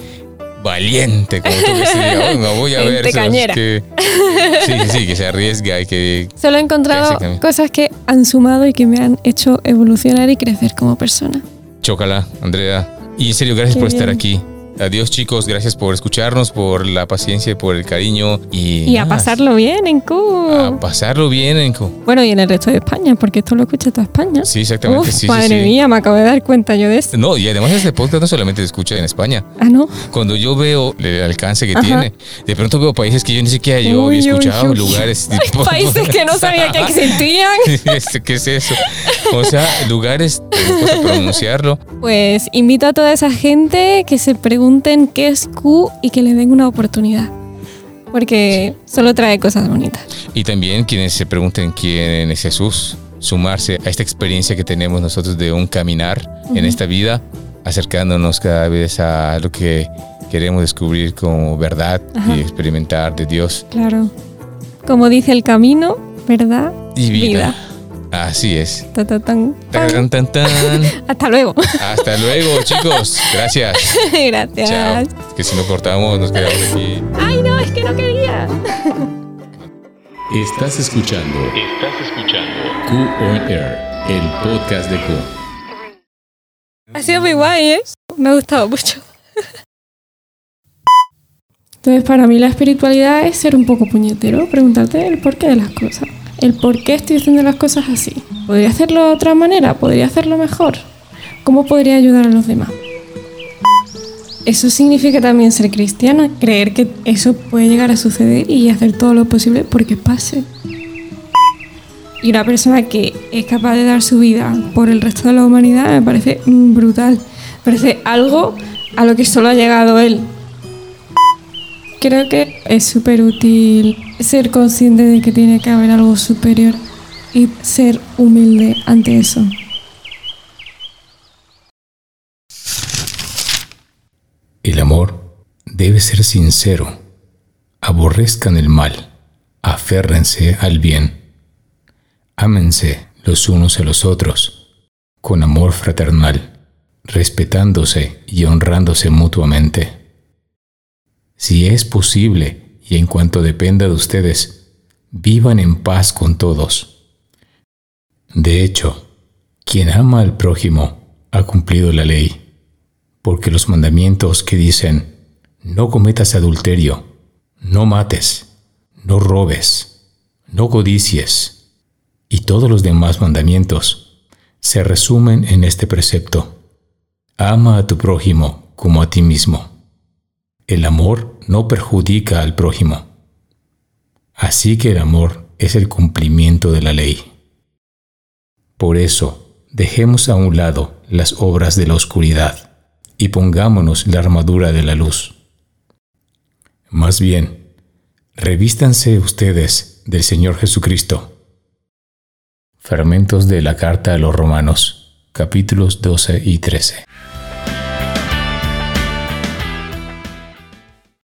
valiente, como tú que me voy a ver. Que, sí, sí, que se arriesga y que... Solo he encontrado cosas que han sumado y que me han hecho evolucionar y crecer como persona. Chócala, Andrea. Y en serio, gracias por estar aquí. Adiós chicos, gracias por escucharnos, por la paciencia, por el cariño y... Y a pasarlo bien en Cuba. A pasarlo bien en Cuba. Bueno, y en el resto de España, porque esto lo escucha toda España. Sí, exactamente. Uf, madre mía, me acabo de dar cuenta yo de esto. No, y además este podcast no solamente se escucha en España. Ah, ¿no? Cuando yo veo el alcance que tiene, de pronto veo países que yo ni siquiera yo había escuchado, lugares... Tipo, países que no sabía que existían. ¿Qué es eso? O sea, lugares, para pronunciarlo. Pues invito a toda esa gente que se pregunten qué es Q y que le den una oportunidad. Porque solo trae cosas bonitas. Y también quienes se pregunten quién es Jesús, sumarse a esta experiencia que tenemos nosotros de un caminar en esta vida, acercándonos cada vez a lo que queremos descubrir como verdad y experimentar de Dios. Claro. Como dice el camino, verdad y vida. Así es. Hasta luego. Hasta luego, chicos. Gracias. Gracias. Chao. que si no cortamos, nos quedamos aquí. Ay, no, es que no quería. Estás escuchando. Estás escuchando. Q on Air, el podcast de Q. Ha sido muy guay, ¿eh? Me ha gustado mucho. Entonces, para mí la espiritualidad es ser un poco puñetero, preguntarte el porqué de las cosas el por qué estoy haciendo las cosas así. ¿Podría hacerlo de otra manera? ¿Podría hacerlo mejor? ¿Cómo podría ayudar a los demás? Eso significa también ser cristiano, creer que eso puede llegar a suceder y hacer todo lo posible porque pase. Y una persona que es capaz de dar su vida por el resto de la humanidad me parece brutal. Me parece algo a lo que solo ha llegado él. Creo que es súper útil ser consciente de que tiene que haber algo superior y ser humilde ante eso. El amor debe ser sincero. Aborrezcan el mal, aférrense al bien. Ámense los unos a los otros, con amor fraternal, respetándose y honrándose mutuamente. Si es posible y en cuanto dependa de ustedes, vivan en paz con todos. De hecho, quien ama al prójimo ha cumplido la ley, porque los mandamientos que dicen, no cometas adulterio, no mates, no robes, no codicies, y todos los demás mandamientos, se resumen en este precepto. Ama a tu prójimo como a ti mismo. El amor no perjudica al prójimo. Así que el amor es el cumplimiento de la ley. Por eso, dejemos a un lado las obras de la oscuridad y pongámonos la armadura de la luz. Más bien, revístanse ustedes del Señor Jesucristo. Fragmentos de la carta a los Romanos, capítulos 12 y 13.